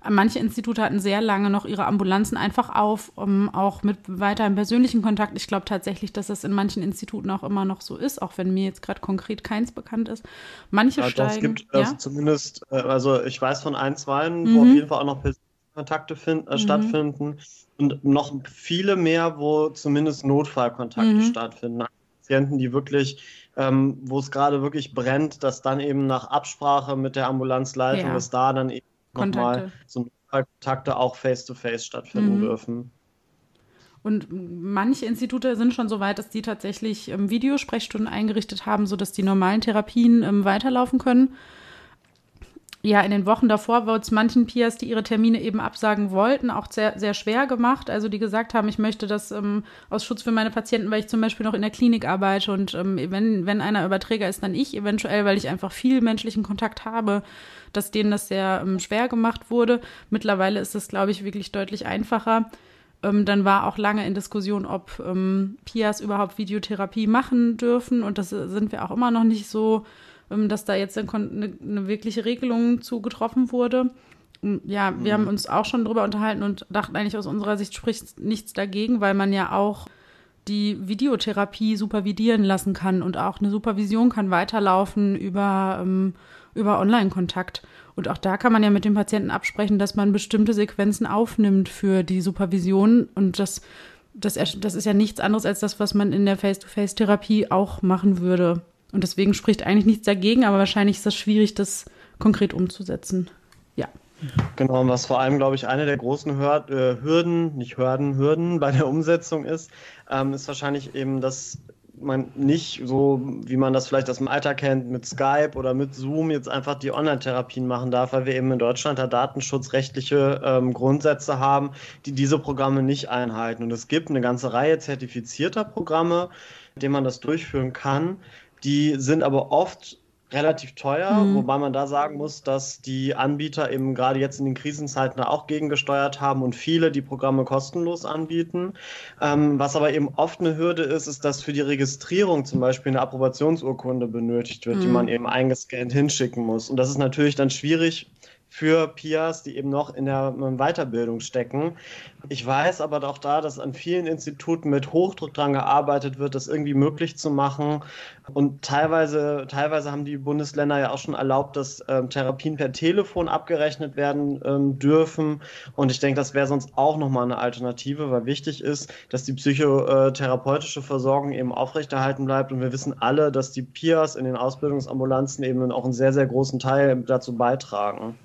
Manche Institute hatten sehr lange noch ihre Ambulanzen einfach auf, um auch mit weiterem persönlichen Kontakt. Ich glaube tatsächlich, dass das in manchen Instituten auch immer noch so ist, auch wenn mir jetzt gerade konkret keins bekannt ist. Manche ja, steigen. Es gibt ja? also zumindest, äh, also ich weiß von ein, zwei, mhm. wo auf jeden Fall auch noch persönliche Kontakte find, äh, mhm. stattfinden und noch viele mehr, wo zumindest Notfallkontakte mhm. stattfinden. Patienten, die wirklich, ähm, wo es gerade wirklich brennt, dass dann eben nach Absprache mit der Ambulanzleitung, ja. dass da dann eben nochmal so Notfallkontakte auch face-to-face -face stattfinden mhm. dürfen. Und manche Institute sind schon so weit, dass die tatsächlich ähm, Videosprechstunden eingerichtet haben, sodass die normalen Therapien ähm, weiterlaufen können ja, in den Wochen davor wurde es manchen Peers, die ihre Termine eben absagen wollten, auch sehr, sehr schwer gemacht. Also die gesagt haben, ich möchte das ähm, aus Schutz für meine Patienten, weil ich zum Beispiel noch in der Klinik arbeite und ähm, wenn, wenn einer Überträger ist, dann ich eventuell, weil ich einfach viel menschlichen Kontakt habe, dass denen das sehr ähm, schwer gemacht wurde. Mittlerweile ist es, glaube ich, wirklich deutlich einfacher. Ähm, dann war auch lange in Diskussion, ob ähm, Pias überhaupt Videotherapie machen dürfen und das sind wir auch immer noch nicht so dass da jetzt eine, eine wirkliche Regelung zu getroffen wurde. Ja, wir mhm. haben uns auch schon darüber unterhalten und dachten eigentlich aus unserer Sicht spricht nichts dagegen, weil man ja auch die Videotherapie supervidieren lassen kann und auch eine Supervision kann weiterlaufen über, ähm, über Online-Kontakt. Und auch da kann man ja mit dem Patienten absprechen, dass man bestimmte Sequenzen aufnimmt für die Supervision. Und das, das, das ist ja nichts anderes als das, was man in der Face-to-Face-Therapie auch machen würde. Und deswegen spricht eigentlich nichts dagegen, aber wahrscheinlich ist es schwierig, das konkret umzusetzen. Ja. Genau, und was vor allem, glaube ich, eine der großen äh, Hürden, nicht Hürden, Hürden bei der Umsetzung ist, ähm, ist wahrscheinlich eben, dass man nicht so, wie man das vielleicht aus dem Alter kennt, mit Skype oder mit Zoom jetzt einfach die Online-Therapien machen darf, weil wir eben in Deutschland da datenschutzrechtliche ähm, Grundsätze haben, die diese Programme nicht einhalten. Und es gibt eine ganze Reihe zertifizierter Programme, mit denen man das durchführen kann. Die sind aber oft relativ teuer, mhm. wobei man da sagen muss, dass die Anbieter eben gerade jetzt in den Krisenzeiten auch gegengesteuert haben und viele die Programme kostenlos anbieten. Ähm, was aber eben oft eine Hürde ist, ist, dass für die Registrierung zum Beispiel eine Approbationsurkunde benötigt wird, mhm. die man eben eingescannt hinschicken muss. Und das ist natürlich dann schwierig für PIAs, die eben noch in der Weiterbildung stecken. Ich weiß aber auch da, dass an vielen Instituten mit Hochdruck daran gearbeitet wird, das irgendwie möglich zu machen. Und teilweise, teilweise haben die Bundesländer ja auch schon erlaubt, dass ähm, Therapien per Telefon abgerechnet werden ähm, dürfen. Und ich denke, das wäre sonst auch nochmal eine Alternative, weil wichtig ist, dass die psychotherapeutische Versorgung eben aufrechterhalten bleibt. Und wir wissen alle, dass die PIAs in den Ausbildungsambulanzen eben auch einen sehr, sehr großen Teil dazu beitragen.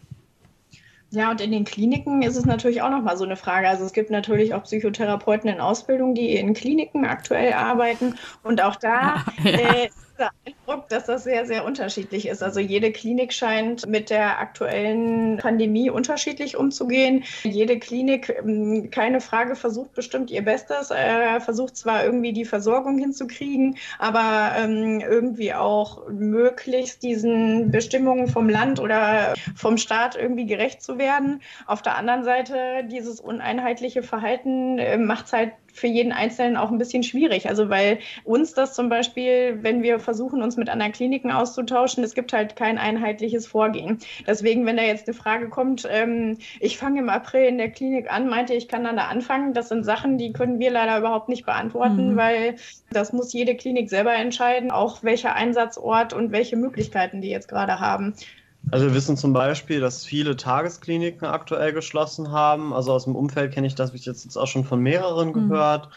Ja, und in den Kliniken ist es natürlich auch nochmal so eine Frage. Also es gibt natürlich auch Psychotherapeuten in Ausbildung, die in Kliniken aktuell arbeiten. Und auch da ja. äh, der Eindruck, dass das sehr, sehr unterschiedlich ist. Also jede Klinik scheint mit der aktuellen Pandemie unterschiedlich umzugehen. Jede Klinik, ähm, keine Frage, versucht bestimmt ihr Bestes, äh, versucht zwar irgendwie die Versorgung hinzukriegen, aber ähm, irgendwie auch möglichst diesen Bestimmungen vom Land oder vom Staat irgendwie gerecht zu werden. Auf der anderen Seite, dieses uneinheitliche Verhalten äh, macht es halt für jeden Einzelnen auch ein bisschen schwierig. Also weil uns das zum Beispiel, wenn wir versuchen, uns mit anderen Kliniken auszutauschen, es gibt halt kein einheitliches Vorgehen. Deswegen, wenn da jetzt eine Frage kommt, ähm, ich fange im April in der Klinik an, meinte ich kann dann da anfangen, das sind Sachen, die können wir leider überhaupt nicht beantworten, mhm. weil das muss jede Klinik selber entscheiden, auch welcher Einsatzort und welche Möglichkeiten die jetzt gerade haben. Also wir wissen zum Beispiel, dass viele Tageskliniken aktuell geschlossen haben. Also aus dem Umfeld kenne ich das, habe ich jetzt auch schon von mehreren mhm. gehört,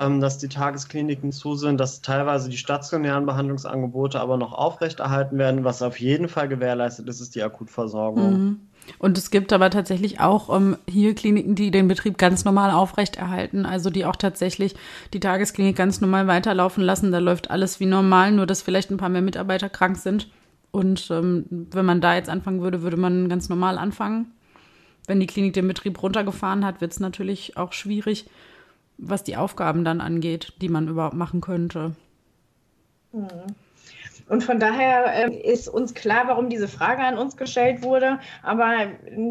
ähm, dass die Tageskliniken zu sind, dass teilweise die stationären Behandlungsangebote aber noch aufrechterhalten werden. Was auf jeden Fall gewährleistet ist, ist die Akutversorgung. Mhm. Und es gibt aber tatsächlich auch um, ähm, hier Kliniken, die den Betrieb ganz normal aufrechterhalten, also die auch tatsächlich die Tagesklinik ganz normal weiterlaufen lassen. Da läuft alles wie normal, nur dass vielleicht ein paar mehr Mitarbeiter krank sind. Und ähm, wenn man da jetzt anfangen würde, würde man ganz normal anfangen. Wenn die Klinik den Betrieb runtergefahren hat, wird es natürlich auch schwierig, was die Aufgaben dann angeht, die man überhaupt machen könnte. Mhm. Und von daher äh, ist uns klar, warum diese Frage an uns gestellt wurde. Aber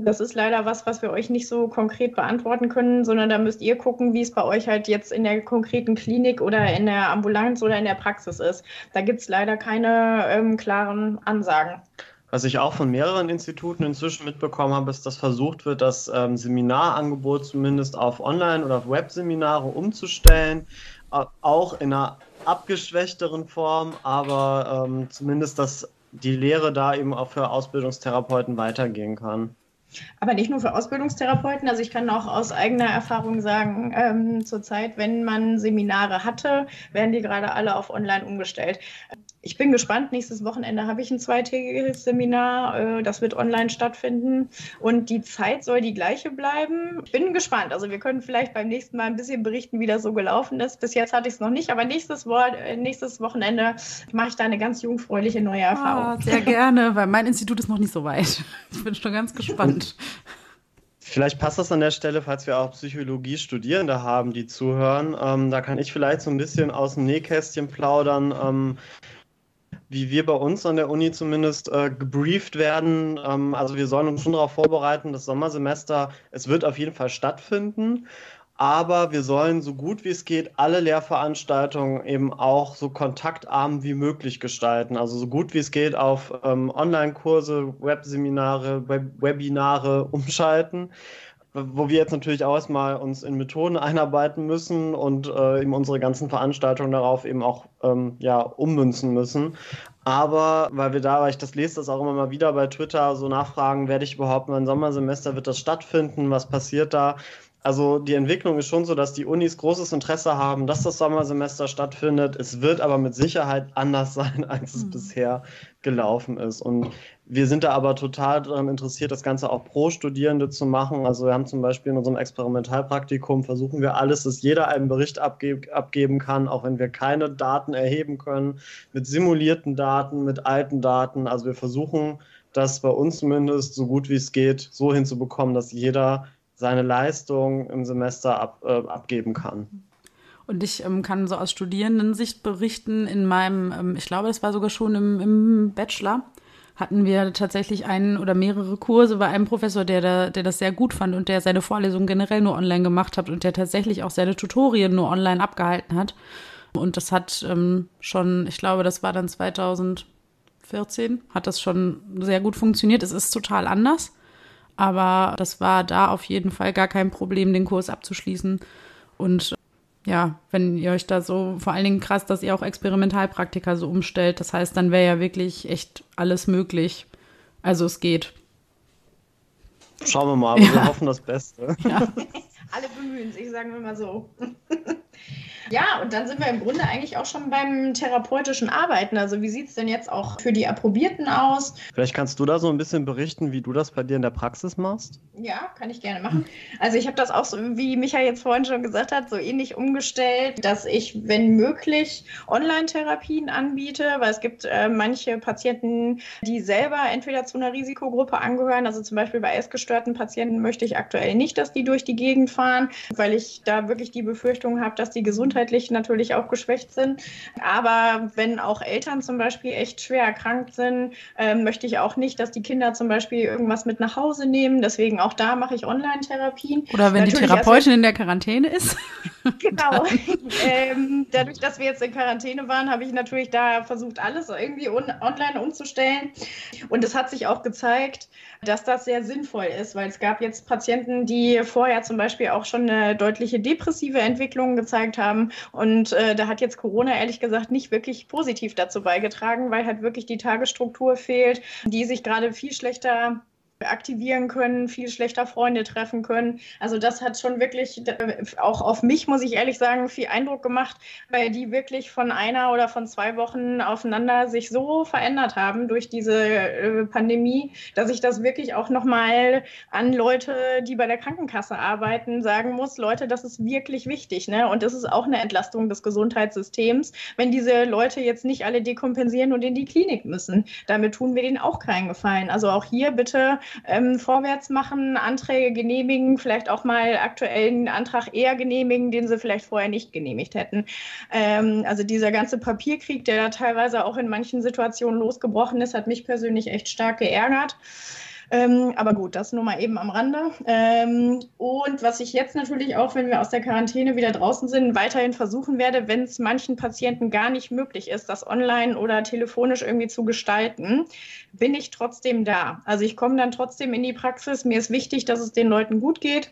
das ist leider was, was wir euch nicht so konkret beantworten können, sondern da müsst ihr gucken, wie es bei euch halt jetzt in der konkreten Klinik oder in der Ambulanz oder in der Praxis ist. Da gibt es leider keine ähm, klaren Ansagen. Was ich auch von mehreren Instituten inzwischen mitbekommen habe, ist, dass versucht wird, das ähm, Seminarangebot zumindest auf Online- oder Webseminare umzustellen, auch in einer abgeschwächteren Form, aber ähm, zumindest, dass die Lehre da eben auch für Ausbildungstherapeuten weitergehen kann. Aber nicht nur für Ausbildungstherapeuten. Also ich kann auch aus eigener Erfahrung sagen, ähm, zurzeit, wenn man Seminare hatte, werden die gerade alle auf Online umgestellt ich bin gespannt. Nächstes Wochenende habe ich ein zweitägiges Seminar. Äh, das wird online stattfinden. Und die Zeit soll die gleiche bleiben. Ich bin gespannt. Also wir können vielleicht beim nächsten Mal ein bisschen berichten, wie das so gelaufen ist. Bis jetzt hatte ich es noch nicht, aber nächstes, äh, nächstes Wochenende mache ich da eine ganz jungfräuliche neue Erfahrung. Ah, sehr gerne, weil mein Institut ist noch nicht so weit. Ich bin schon ganz gespannt. Vielleicht passt das an der Stelle, falls wir auch Psychologie-Studierende haben, die zuhören. Ähm, da kann ich vielleicht so ein bisschen aus dem Nähkästchen plaudern. Ähm, wie wir bei uns an der Uni zumindest äh, gebrieft werden. Ähm, also wir sollen uns schon darauf vorbereiten, das Sommersemester, es wird auf jeden Fall stattfinden. Aber wir sollen so gut wie es geht alle Lehrveranstaltungen eben auch so kontaktarm wie möglich gestalten. Also so gut wie es geht auf ähm, Online-Kurse, Webseminare, Web Webinare umschalten wo wir jetzt natürlich auch erstmal uns in Methoden einarbeiten müssen und äh, eben unsere ganzen Veranstaltungen darauf eben auch ähm, ja, ummünzen müssen. Aber weil wir da, weil ich das lese, das auch immer mal wieder bei Twitter so nachfragen, werde ich überhaupt mein Sommersemester, wird das stattfinden, was passiert da? Also die Entwicklung ist schon so, dass die Unis großes Interesse haben, dass das Sommersemester stattfindet. Es wird aber mit Sicherheit anders sein, als es mhm. bisher gelaufen ist. Und wir sind da aber total daran interessiert, das Ganze auch pro Studierende zu machen. Also wir haben zum Beispiel in unserem Experimentalpraktikum versuchen wir alles, dass jeder einen Bericht abge abgeben kann, auch wenn wir keine Daten erheben können, mit simulierten Daten, mit alten Daten. Also wir versuchen das bei uns zumindest so gut wie es geht so hinzubekommen, dass jeder seine Leistung im Semester ab, äh, abgeben kann. Und ich ähm, kann so aus Studierendensicht berichten, in meinem, ähm, ich glaube, es war sogar schon im, im, Bachelor, hatten wir tatsächlich einen oder mehrere Kurse bei einem Professor, der, da, der das sehr gut fand und der seine Vorlesungen generell nur online gemacht hat und der tatsächlich auch seine Tutorien nur online abgehalten hat. Und das hat ähm, schon, ich glaube, das war dann 2014, hat das schon sehr gut funktioniert. Es ist total anders. Aber das war da auf jeden Fall gar kein Problem, den Kurs abzuschließen. Und ja, wenn ihr euch da so, vor allen Dingen krass, dass ihr auch Experimentalpraktika so umstellt, das heißt, dann wäre ja wirklich echt alles möglich. Also es geht. Schauen wir mal, ja. wir hoffen das Beste. Ja. Alle bemühen sich, sagen wir mal so. Ja, und dann sind wir im Grunde eigentlich auch schon beim therapeutischen Arbeiten. Also wie sieht es denn jetzt auch für die Approbierten aus? Vielleicht kannst du da so ein bisschen berichten, wie du das bei dir in der Praxis machst? Ja, kann ich gerne machen. Also ich habe das auch so, wie Micha jetzt vorhin schon gesagt hat, so ähnlich umgestellt, dass ich, wenn möglich, Online-Therapien anbiete, weil es gibt äh, manche Patienten, die selber entweder zu einer Risikogruppe angehören. Also zum Beispiel bei essgestörten Patienten möchte ich aktuell nicht, dass die durch die Gegend fahren, weil ich da wirklich die Befürchtung habe, dass die Gesundheit gesundheitlich natürlich auch geschwächt sind. Aber wenn auch Eltern zum Beispiel echt schwer erkrankt sind, äh, möchte ich auch nicht, dass die Kinder zum Beispiel irgendwas mit nach Hause nehmen. Deswegen auch da mache ich Online-Therapien. Oder wenn natürlich die Therapeutin in der Quarantäne ist. Genau. ähm, dadurch, dass wir jetzt in Quarantäne waren, habe ich natürlich da versucht, alles irgendwie online umzustellen. Und es hat sich auch gezeigt, dass das sehr sinnvoll ist, weil es gab jetzt Patienten, die vorher zum Beispiel auch schon eine deutliche depressive Entwicklung gezeigt haben. Und äh, da hat jetzt Corona ehrlich gesagt nicht wirklich positiv dazu beigetragen, weil halt wirklich die Tagesstruktur fehlt, die sich gerade viel schlechter aktivieren können, viel schlechter Freunde treffen können. Also das hat schon wirklich auch auf mich, muss ich ehrlich sagen, viel Eindruck gemacht, weil die wirklich von einer oder von zwei Wochen aufeinander sich so verändert haben durch diese äh, Pandemie, dass ich das wirklich auch nochmal an Leute, die bei der Krankenkasse arbeiten, sagen muss, Leute, das ist wirklich wichtig. Ne? Und das ist auch eine Entlastung des Gesundheitssystems, wenn diese Leute jetzt nicht alle dekompensieren und in die Klinik müssen. Damit tun wir denen auch keinen Gefallen. Also auch hier bitte ähm, vorwärts machen, Anträge genehmigen, vielleicht auch mal aktuellen Antrag eher genehmigen, den sie vielleicht vorher nicht genehmigt hätten. Ähm, also dieser ganze Papierkrieg, der da teilweise auch in manchen Situationen losgebrochen ist, hat mich persönlich echt stark geärgert. Ähm, aber gut, das nur mal eben am Rande. Ähm, und was ich jetzt natürlich auch, wenn wir aus der Quarantäne wieder draußen sind, weiterhin versuchen werde, wenn es manchen Patienten gar nicht möglich ist, das online oder telefonisch irgendwie zu gestalten, bin ich trotzdem da. Also ich komme dann trotzdem in die Praxis. Mir ist wichtig, dass es den Leuten gut geht.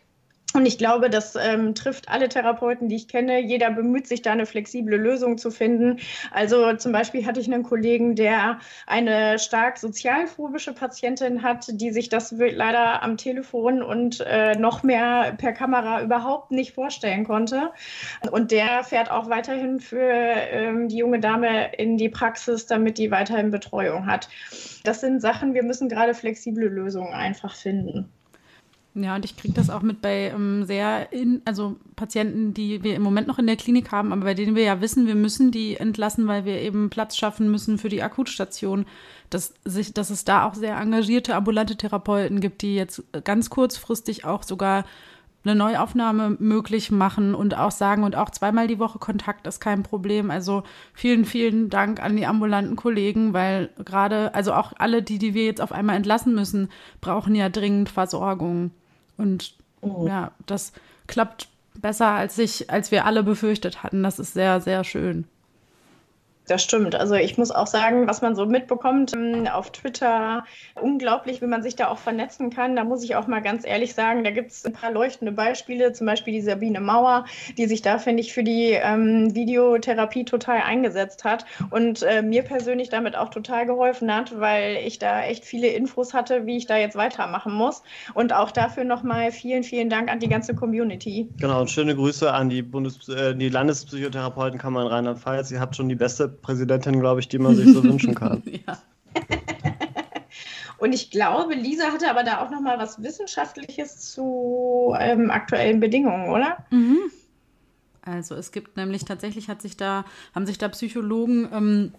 Und ich glaube, das ähm, trifft alle Therapeuten, die ich kenne. Jeder bemüht sich, da eine flexible Lösung zu finden. Also zum Beispiel hatte ich einen Kollegen, der eine stark sozialphobische Patientin hat, die sich das leider am Telefon und äh, noch mehr per Kamera überhaupt nicht vorstellen konnte. Und der fährt auch weiterhin für ähm, die junge Dame in die Praxis, damit die weiterhin Betreuung hat. Das sind Sachen, wir müssen gerade flexible Lösungen einfach finden. Ja, und ich kriege das auch mit bei ähm, sehr, in, also Patienten, die wir im Moment noch in der Klinik haben, aber bei denen wir ja wissen, wir müssen die entlassen, weil wir eben Platz schaffen müssen für die Akutstation. Dass, sich, dass es da auch sehr engagierte ambulante Therapeuten gibt, die jetzt ganz kurzfristig auch sogar eine Neuaufnahme möglich machen und auch sagen, und auch zweimal die Woche Kontakt ist kein Problem. Also vielen, vielen Dank an die ambulanten Kollegen, weil gerade, also auch alle, die, die wir jetzt auf einmal entlassen müssen, brauchen ja dringend Versorgung. Und oh. ja, das klappt besser, als ich, als wir alle befürchtet hatten. Das ist sehr, sehr schön. Das stimmt. Also ich muss auch sagen, was man so mitbekommt ähm, auf Twitter, unglaublich, wie man sich da auch vernetzen kann. Da muss ich auch mal ganz ehrlich sagen, da gibt es ein paar leuchtende Beispiele, zum Beispiel die Sabine Mauer, die sich da, finde ich, für die ähm, Videotherapie total eingesetzt hat und äh, mir persönlich damit auch total geholfen hat, weil ich da echt viele Infos hatte, wie ich da jetzt weitermachen muss. Und auch dafür nochmal vielen, vielen Dank an die ganze Community. Genau, und schöne Grüße an die, Bundes äh, die Landespsychotherapeutenkammer in Rheinland-Pfalz. Ihr habt schon die beste Präsidentin, glaube ich, die man sich so wünschen kann. Ja. Und ich glaube, Lisa hatte aber da auch noch mal was Wissenschaftliches zu ähm, aktuellen Bedingungen, oder? Mhm. Also es gibt nämlich tatsächlich hat sich da haben sich da Psychologen ähm,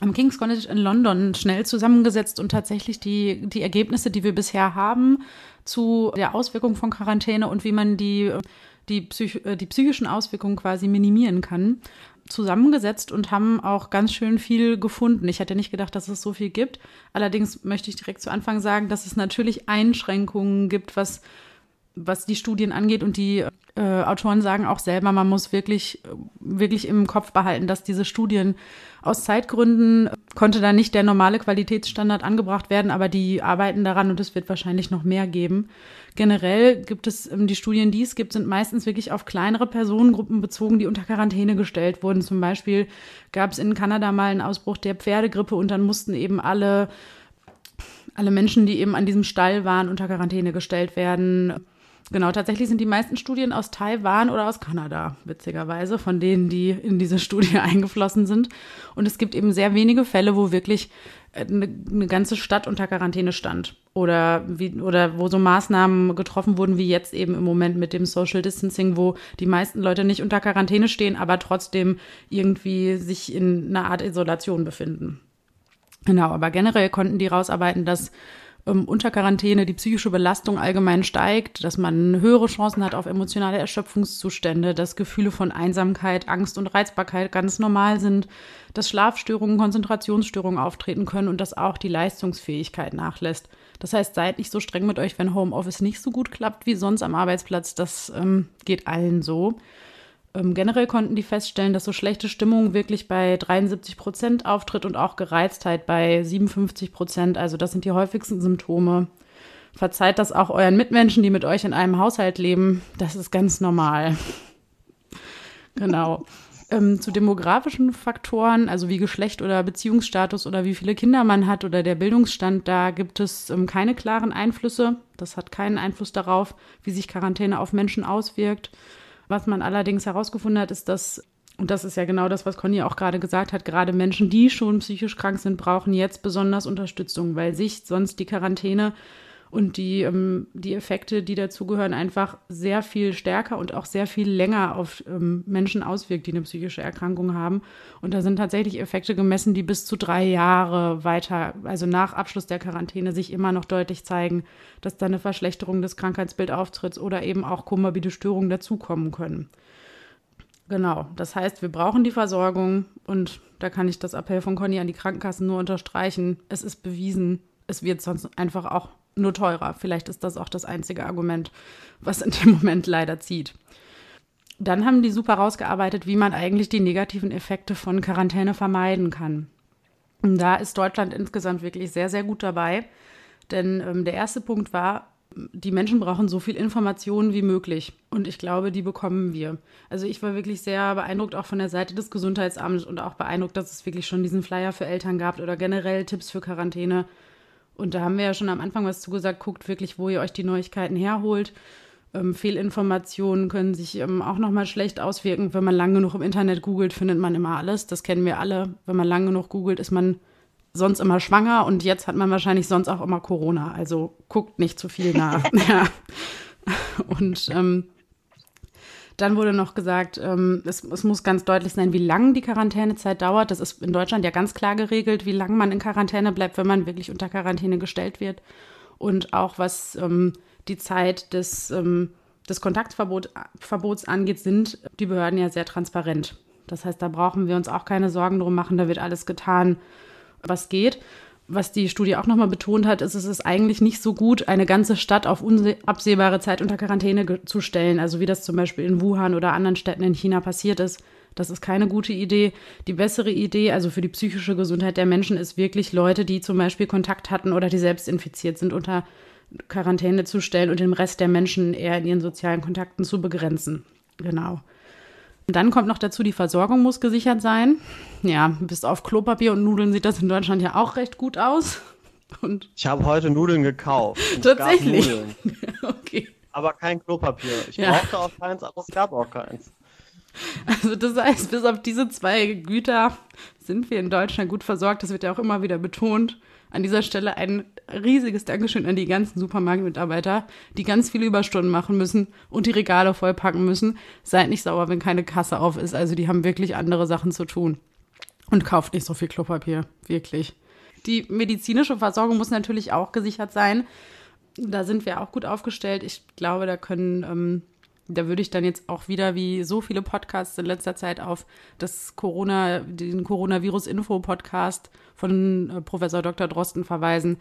am King's College in London schnell zusammengesetzt und tatsächlich die die Ergebnisse, die wir bisher haben zu der Auswirkung von Quarantäne und wie man die die, Psych äh, die psychischen Auswirkungen quasi minimieren kann, zusammengesetzt und haben auch ganz schön viel gefunden. Ich hätte nicht gedacht, dass es so viel gibt. Allerdings möchte ich direkt zu Anfang sagen, dass es natürlich Einschränkungen gibt, was, was die Studien angeht. Und die äh, Autoren sagen auch selber, man muss wirklich, wirklich im Kopf behalten, dass diese Studien aus Zeitgründen konnte da nicht der normale Qualitätsstandard angebracht werden, aber die arbeiten daran und es wird wahrscheinlich noch mehr geben. Generell gibt es ähm, die Studien, die es gibt, sind meistens wirklich auf kleinere Personengruppen bezogen, die unter Quarantäne gestellt wurden. Zum Beispiel gab es in Kanada mal einen Ausbruch der Pferdegrippe und dann mussten eben alle, alle Menschen, die eben an diesem Stall waren, unter Quarantäne gestellt werden. Genau, tatsächlich sind die meisten Studien aus Taiwan oder aus Kanada, witzigerweise, von denen, die in diese Studie eingeflossen sind. Und es gibt eben sehr wenige Fälle, wo wirklich eine, äh, eine ganze Stadt unter Quarantäne stand. Oder, wie, oder wo so Maßnahmen getroffen wurden, wie jetzt eben im Moment mit dem Social Distancing, wo die meisten Leute nicht unter Quarantäne stehen, aber trotzdem irgendwie sich in einer Art Isolation befinden. Genau, aber generell konnten die rausarbeiten, dass ähm, unter Quarantäne die psychische Belastung allgemein steigt, dass man höhere Chancen hat auf emotionale Erschöpfungszustände, dass Gefühle von Einsamkeit, Angst und Reizbarkeit ganz normal sind, dass Schlafstörungen, Konzentrationsstörungen auftreten können und dass auch die Leistungsfähigkeit nachlässt. Das heißt, seid nicht so streng mit euch, wenn Homeoffice nicht so gut klappt wie sonst am Arbeitsplatz. Das ähm, geht allen so. Ähm, generell konnten die feststellen, dass so schlechte Stimmung wirklich bei 73 Prozent auftritt und auch Gereiztheit bei 57 Prozent. Also das sind die häufigsten Symptome. Verzeiht das auch euren Mitmenschen, die mit euch in einem Haushalt leben. Das ist ganz normal. genau. Ähm, zu demografischen Faktoren, also wie Geschlecht oder Beziehungsstatus oder wie viele Kinder man hat oder der Bildungsstand, da gibt es ähm, keine klaren Einflüsse. Das hat keinen Einfluss darauf, wie sich Quarantäne auf Menschen auswirkt. Was man allerdings herausgefunden hat, ist, dass, und das ist ja genau das, was Conny auch gerade gesagt hat, gerade Menschen, die schon psychisch krank sind, brauchen jetzt besonders Unterstützung, weil sich sonst die Quarantäne und die, ähm, die Effekte, die dazugehören, einfach sehr viel stärker und auch sehr viel länger auf ähm, Menschen auswirkt, die eine psychische Erkrankung haben. Und da sind tatsächlich Effekte gemessen, die bis zu drei Jahre weiter, also nach Abschluss der Quarantäne, sich immer noch deutlich zeigen, dass da eine Verschlechterung des Krankheitsbilds auftritt oder eben auch komorbide Störungen dazukommen können. Genau, das heißt, wir brauchen die Versorgung und da kann ich das Appell von Conny an die Krankenkassen nur unterstreichen. Es ist bewiesen, es wird sonst einfach auch nur teurer. Vielleicht ist das auch das einzige Argument, was in dem Moment leider zieht. Dann haben die super rausgearbeitet, wie man eigentlich die negativen Effekte von Quarantäne vermeiden kann. Und da ist Deutschland insgesamt wirklich sehr, sehr gut dabei. Denn ähm, der erste Punkt war, die Menschen brauchen so viel Informationen wie möglich. Und ich glaube, die bekommen wir. Also ich war wirklich sehr beeindruckt auch von der Seite des Gesundheitsamts und auch beeindruckt, dass es wirklich schon diesen Flyer für Eltern gab oder generell Tipps für Quarantäne. Und da haben wir ja schon am Anfang was zugesagt, guckt wirklich, wo ihr euch die Neuigkeiten herholt. Ähm, Fehlinformationen können sich ähm, auch nochmal schlecht auswirken. Wenn man lang genug im Internet googelt, findet man immer alles. Das kennen wir alle. Wenn man lang genug googelt, ist man sonst immer schwanger und jetzt hat man wahrscheinlich sonst auch immer Corona. Also guckt nicht zu viel nach. ja. Und ähm, dann wurde noch gesagt, ähm, es, es, muss ganz deutlich sein, wie lang die Quarantänezeit dauert. Das ist in Deutschland ja ganz klar geregelt, wie lange man in Quarantäne bleibt, wenn man wirklich unter Quarantäne gestellt wird. Und auch was ähm, die Zeit des, ähm, des Kontaktverbots angeht, sind die Behörden ja sehr transparent. Das heißt, da brauchen wir uns auch keine Sorgen drum machen. Da wird alles getan, was geht was die Studie auch nochmal betont hat, ist, es ist eigentlich nicht so gut, eine ganze Stadt auf unabsehbare Zeit unter Quarantäne zu stellen. Also wie das zum Beispiel in Wuhan oder anderen Städten in China passiert ist. Das ist keine gute Idee. Die bessere Idee, also für die psychische Gesundheit der Menschen, ist wirklich Leute, die zum Beispiel Kontakt hatten oder die selbst infiziert sind, unter Quarantäne zu stellen und den Rest der Menschen eher in ihren sozialen Kontakten zu begrenzen. Genau. Und dann kommt noch dazu, die Versorgung muss gesichert sein. Ja, bis auf Klopapier und Nudeln sieht das in Deutschland ja auch recht gut aus. Und ich habe heute Nudeln gekauft. Tatsächlich. Nudeln. okay. Aber kein Klopapier. Ich ja. brauchte auch keins, aber es gab auch keins. Also das heißt, bis auf diese zwei Güter sind wir in Deutschland gut versorgt. Das wird ja auch immer wieder betont. An dieser Stelle ein riesiges Dankeschön an die ganzen Supermarktmitarbeiter, die ganz viele Überstunden machen müssen und die Regale vollpacken müssen. Seid nicht sauer, wenn keine Kasse auf ist. Also die haben wirklich andere Sachen zu tun. Und kauft nicht so viel Klopapier. Wirklich. Die medizinische Versorgung muss natürlich auch gesichert sein. Da sind wir auch gut aufgestellt. Ich glaube, da können ähm, da würde ich dann jetzt auch wieder wie so viele Podcasts in letzter Zeit auf das Corona, den Coronavirus-Info-Podcast von äh, Professor Dr. Drosten verweisen.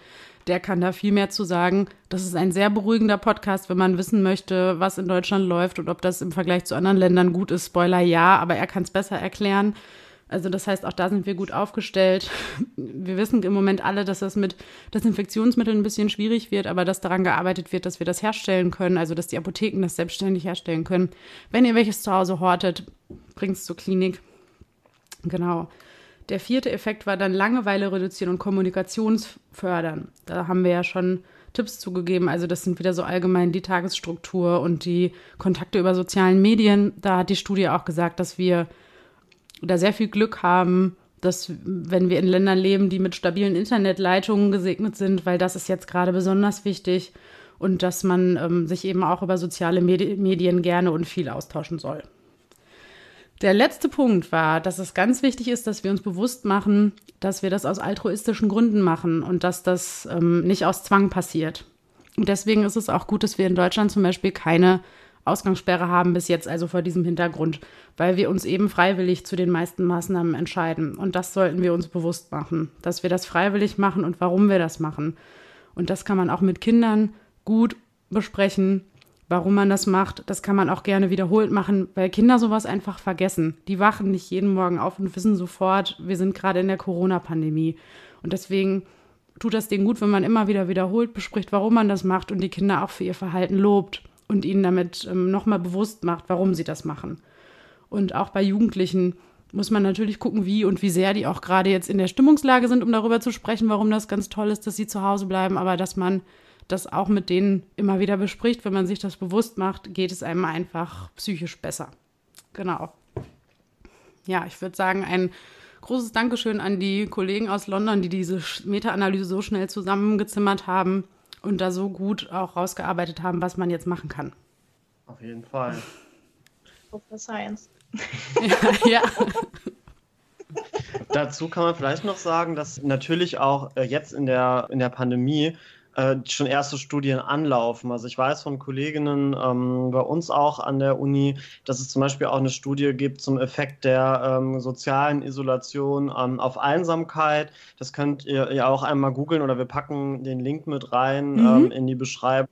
Der kann da viel mehr zu sagen. Das ist ein sehr beruhigender Podcast, wenn man wissen möchte, was in Deutschland läuft und ob das im Vergleich zu anderen Ländern gut ist. Spoiler ja, aber er kann es besser erklären. Also das heißt, auch da sind wir gut aufgestellt. Wir wissen im Moment alle, dass das mit Desinfektionsmitteln ein bisschen schwierig wird, aber dass daran gearbeitet wird, dass wir das herstellen können, also dass die Apotheken das selbstständig herstellen können. Wenn ihr welches zu Hause hortet, bringt es zur Klinik. Genau. Der vierte Effekt war dann Langeweile reduzieren und Kommunikationsfördern. Da haben wir ja schon Tipps zugegeben. Also das sind wieder so allgemein die Tagesstruktur und die Kontakte über sozialen Medien. Da hat die Studie auch gesagt, dass wir da sehr viel Glück haben, dass wenn wir in Ländern leben, die mit stabilen Internetleitungen gesegnet sind, weil das ist jetzt gerade besonders wichtig und dass man ähm, sich eben auch über soziale Medi Medien gerne und viel austauschen soll. Der letzte Punkt war, dass es ganz wichtig ist, dass wir uns bewusst machen, dass wir das aus altruistischen Gründen machen und dass das ähm, nicht aus Zwang passiert. Und deswegen ist es auch gut, dass wir in Deutschland zum Beispiel keine Ausgangssperre haben bis jetzt, also vor diesem Hintergrund, weil wir uns eben freiwillig zu den meisten Maßnahmen entscheiden. Und das sollten wir uns bewusst machen, dass wir das freiwillig machen und warum wir das machen. Und das kann man auch mit Kindern gut besprechen, warum man das macht. Das kann man auch gerne wiederholt machen, weil Kinder sowas einfach vergessen. Die wachen nicht jeden Morgen auf und wissen sofort, wir sind gerade in der Corona-Pandemie. Und deswegen tut das denen gut, wenn man immer wieder wiederholt bespricht, warum man das macht und die Kinder auch für ihr Verhalten lobt und ihnen damit ähm, nochmal bewusst macht, warum sie das machen. Und auch bei Jugendlichen muss man natürlich gucken, wie und wie sehr die auch gerade jetzt in der Stimmungslage sind, um darüber zu sprechen, warum das ganz toll ist, dass sie zu Hause bleiben, aber dass man das auch mit denen immer wieder bespricht, wenn man sich das bewusst macht, geht es einem einfach psychisch besser. Genau. Ja, ich würde sagen, ein großes Dankeschön an die Kollegen aus London, die diese Meta-Analyse so schnell zusammengezimmert haben und da so gut auch rausgearbeitet haben, was man jetzt machen kann. Auf jeden Fall. For Science. ja. ja. Dazu kann man vielleicht noch sagen, dass natürlich auch äh, jetzt in der, in der Pandemie äh, schon erste Studien anlaufen. Also ich weiß von Kolleginnen ähm, bei uns auch an der Uni, dass es zum Beispiel auch eine Studie gibt zum Effekt der ähm, sozialen Isolation ähm, auf Einsamkeit. Das könnt ihr ja auch einmal googeln oder wir packen den Link mit rein mhm. Ähm, in die Beschreibung.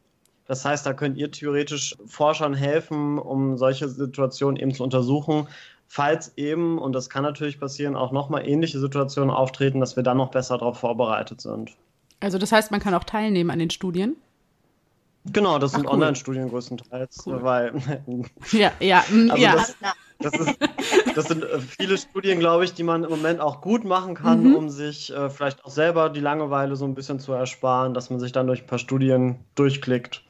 Das heißt, da könnt ihr theoretisch Forschern helfen, um solche Situationen eben zu untersuchen. Falls eben, und das kann natürlich passieren, auch nochmal ähnliche Situationen auftreten, dass wir dann noch besser darauf vorbereitet sind. Also das heißt, man kann auch teilnehmen an den Studien? Genau, das Ach, sind cool. Online-Studien größtenteils, cool. weil ja, ja, mm, also ja. Das, das, ist, das, sind äh, viele Studien, glaube ich, die man im Moment auch gut machen kann, mhm. um sich äh, vielleicht auch selber die Langeweile so ein bisschen zu ersparen, dass man sich dann durch ein paar Studien durchklickt.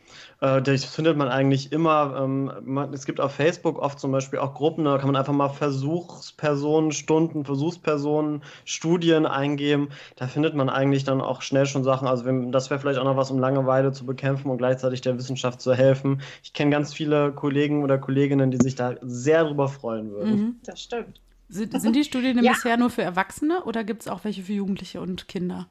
Äh, das findet man eigentlich immer. Ähm, es gibt auf Facebook oft zum Beispiel auch Gruppen, da kann man einfach mal Versuchspersonen, Stunden, Versuchspersonen, Studien eingeben. Da findet man eigentlich dann auch schnell schon Sachen. Also das wäre vielleicht auch noch was, um Langeweile zu bekämpfen und gleichzeitig der Wissenschaft zu helfen. Ich kenne ganz viele Kollegen oder Kolleginnen, die sich da sehr drüber freuen würden. Mhm, das stimmt. Sind, sind die Studien ja. bisher nur für Erwachsene oder gibt es auch welche für Jugendliche und Kinder?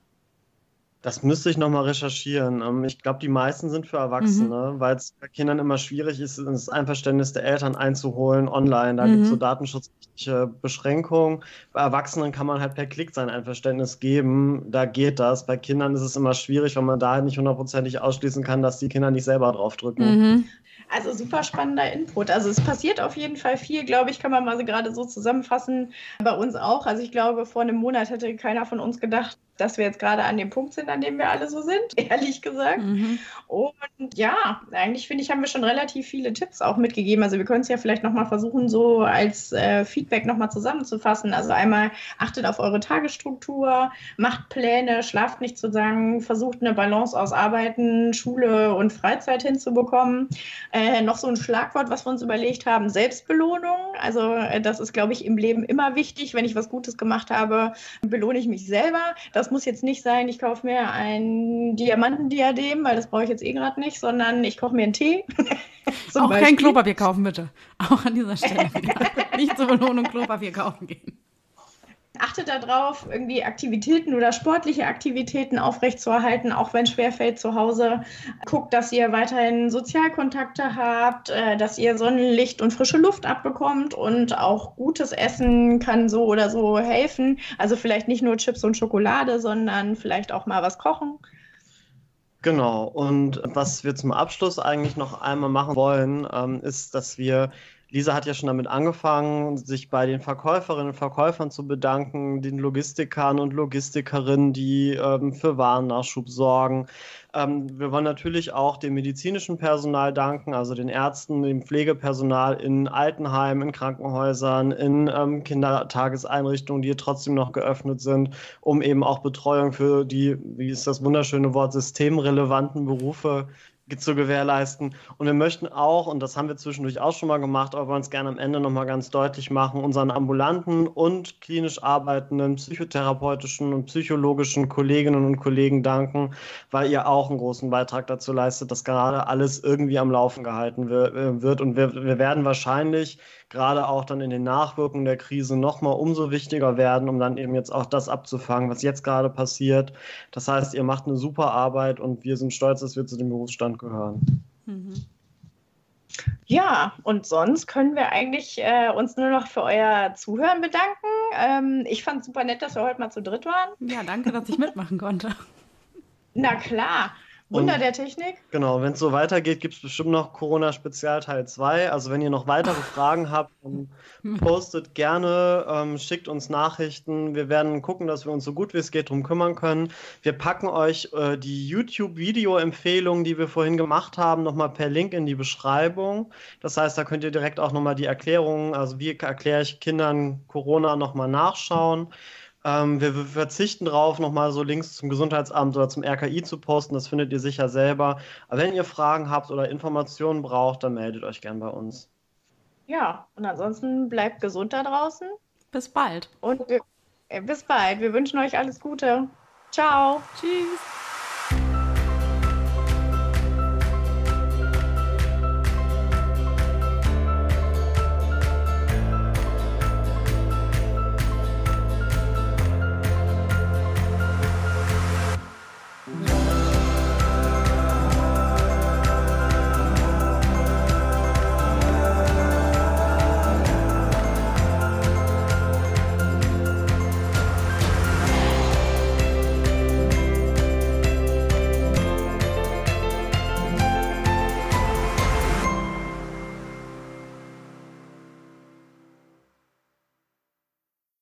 Das müsste ich nochmal recherchieren. Ähm, ich glaube, die meisten sind für Erwachsene, mhm. weil es bei Kindern immer schwierig ist, das Einverständnis der Eltern einzuholen online. Da mhm. gibt es so datenschutzrechtliche Beschränkungen. Bei Erwachsenen kann man halt per Klick sein Einverständnis geben. Da geht das. Bei Kindern ist es immer schwierig, weil man da halt nicht hundertprozentig ausschließen kann, dass die Kinder nicht selber draufdrücken. Mhm. Also super spannender Input. Also es passiert auf jeden Fall viel, glaube ich, kann man mal so gerade so zusammenfassen. Bei uns auch. Also ich glaube, vor einem Monat hätte keiner von uns gedacht, dass wir jetzt gerade an dem Punkt sind, an dem wir alle so sind, ehrlich gesagt. Mhm. Und ja, eigentlich finde ich, haben wir schon relativ viele Tipps auch mitgegeben. Also wir können es ja vielleicht nochmal versuchen, so als äh, Feedback nochmal zusammenzufassen. Also einmal achtet auf eure Tagesstruktur, macht Pläne, schlaft nicht zu sagen, versucht eine Balance aus Arbeiten, Schule und Freizeit hinzubekommen. Äh, noch so ein Schlagwort, was wir uns überlegt haben, Selbstbelohnung. Also äh, das ist, glaube ich, im Leben immer wichtig. Wenn ich was Gutes gemacht habe, belohne ich mich selber. Das das muss jetzt nicht sein, ich kaufe mir ein Diamantendiadem, weil das brauche ich jetzt eh gerade nicht, sondern ich koche mir einen Tee. Auch Beispiel. kein Klopapier kaufen, bitte. Auch an dieser Stelle nicht zur Belohnung Klopapier kaufen gehen achtet darauf, irgendwie Aktivitäten oder sportliche Aktivitäten aufrechtzuerhalten, auch wenn schwerfällt zu Hause. Guckt, dass ihr weiterhin Sozialkontakte habt, äh, dass ihr Sonnenlicht und frische Luft abbekommt und auch gutes Essen kann so oder so helfen. Also vielleicht nicht nur Chips und Schokolade, sondern vielleicht auch mal was kochen. Genau, und was wir zum Abschluss eigentlich noch einmal machen wollen, ähm, ist, dass wir Lisa hat ja schon damit angefangen, sich bei den Verkäuferinnen und Verkäufern zu bedanken, den Logistikern und Logistikerinnen, die ähm, für Warennachschub sorgen. Ähm, wir wollen natürlich auch dem medizinischen Personal danken, also den Ärzten, dem Pflegepersonal in Altenheimen, in Krankenhäusern, in ähm, Kindertageseinrichtungen, die trotzdem noch geöffnet sind, um eben auch Betreuung für die, wie ist das wunderschöne Wort, systemrelevanten Berufe zu gewährleisten. Und wir möchten auch, und das haben wir zwischendurch auch schon mal gemacht, aber wollen es gerne am Ende nochmal ganz deutlich machen, unseren ambulanten und klinisch arbeitenden psychotherapeutischen und psychologischen Kolleginnen und Kollegen danken, weil ihr auch einen großen Beitrag dazu leistet, dass gerade alles irgendwie am Laufen gehalten äh, wird. Und wir, wir werden wahrscheinlich gerade auch dann in den Nachwirkungen der Krise nochmal umso wichtiger werden, um dann eben jetzt auch das abzufangen, was jetzt gerade passiert. Das heißt, ihr macht eine super Arbeit und wir sind stolz, dass wir zu dem Berufsstand gehören. Mhm. Ja, und sonst können wir eigentlich äh, uns nur noch für euer Zuhören bedanken. Ähm, ich fand es super nett, dass wir heute mal zu dritt waren. Ja, danke, dass ich mitmachen konnte. Na klar. Wunder der Technik. Genau, wenn es so weitergeht, gibt es bestimmt noch Corona-Spezial Teil 2. Also wenn ihr noch weitere Fragen habt, postet gerne, ähm, schickt uns Nachrichten. Wir werden gucken, dass wir uns so gut wie es geht darum kümmern können. Wir packen euch äh, die YouTube-Video-Empfehlungen, die wir vorhin gemacht haben, nochmal per Link in die Beschreibung. Das heißt, da könnt ihr direkt auch nochmal die Erklärungen, also wie erkläre ich Kindern Corona nochmal nachschauen. Ähm, wir, verzichten darauf, nochmal so Links zum Gesundheitsamt oder zum RKI zu posten. Das findet ihr sicher selber. Aber wenn ihr Fragen habt oder Informationen braucht, dann meldet euch gern bei uns. Ja, und ansonsten bleibt gesund da draußen. Bis bald. Und äh, bis bald. Wir wünschen euch alles Gute. Ciao. Tschüss.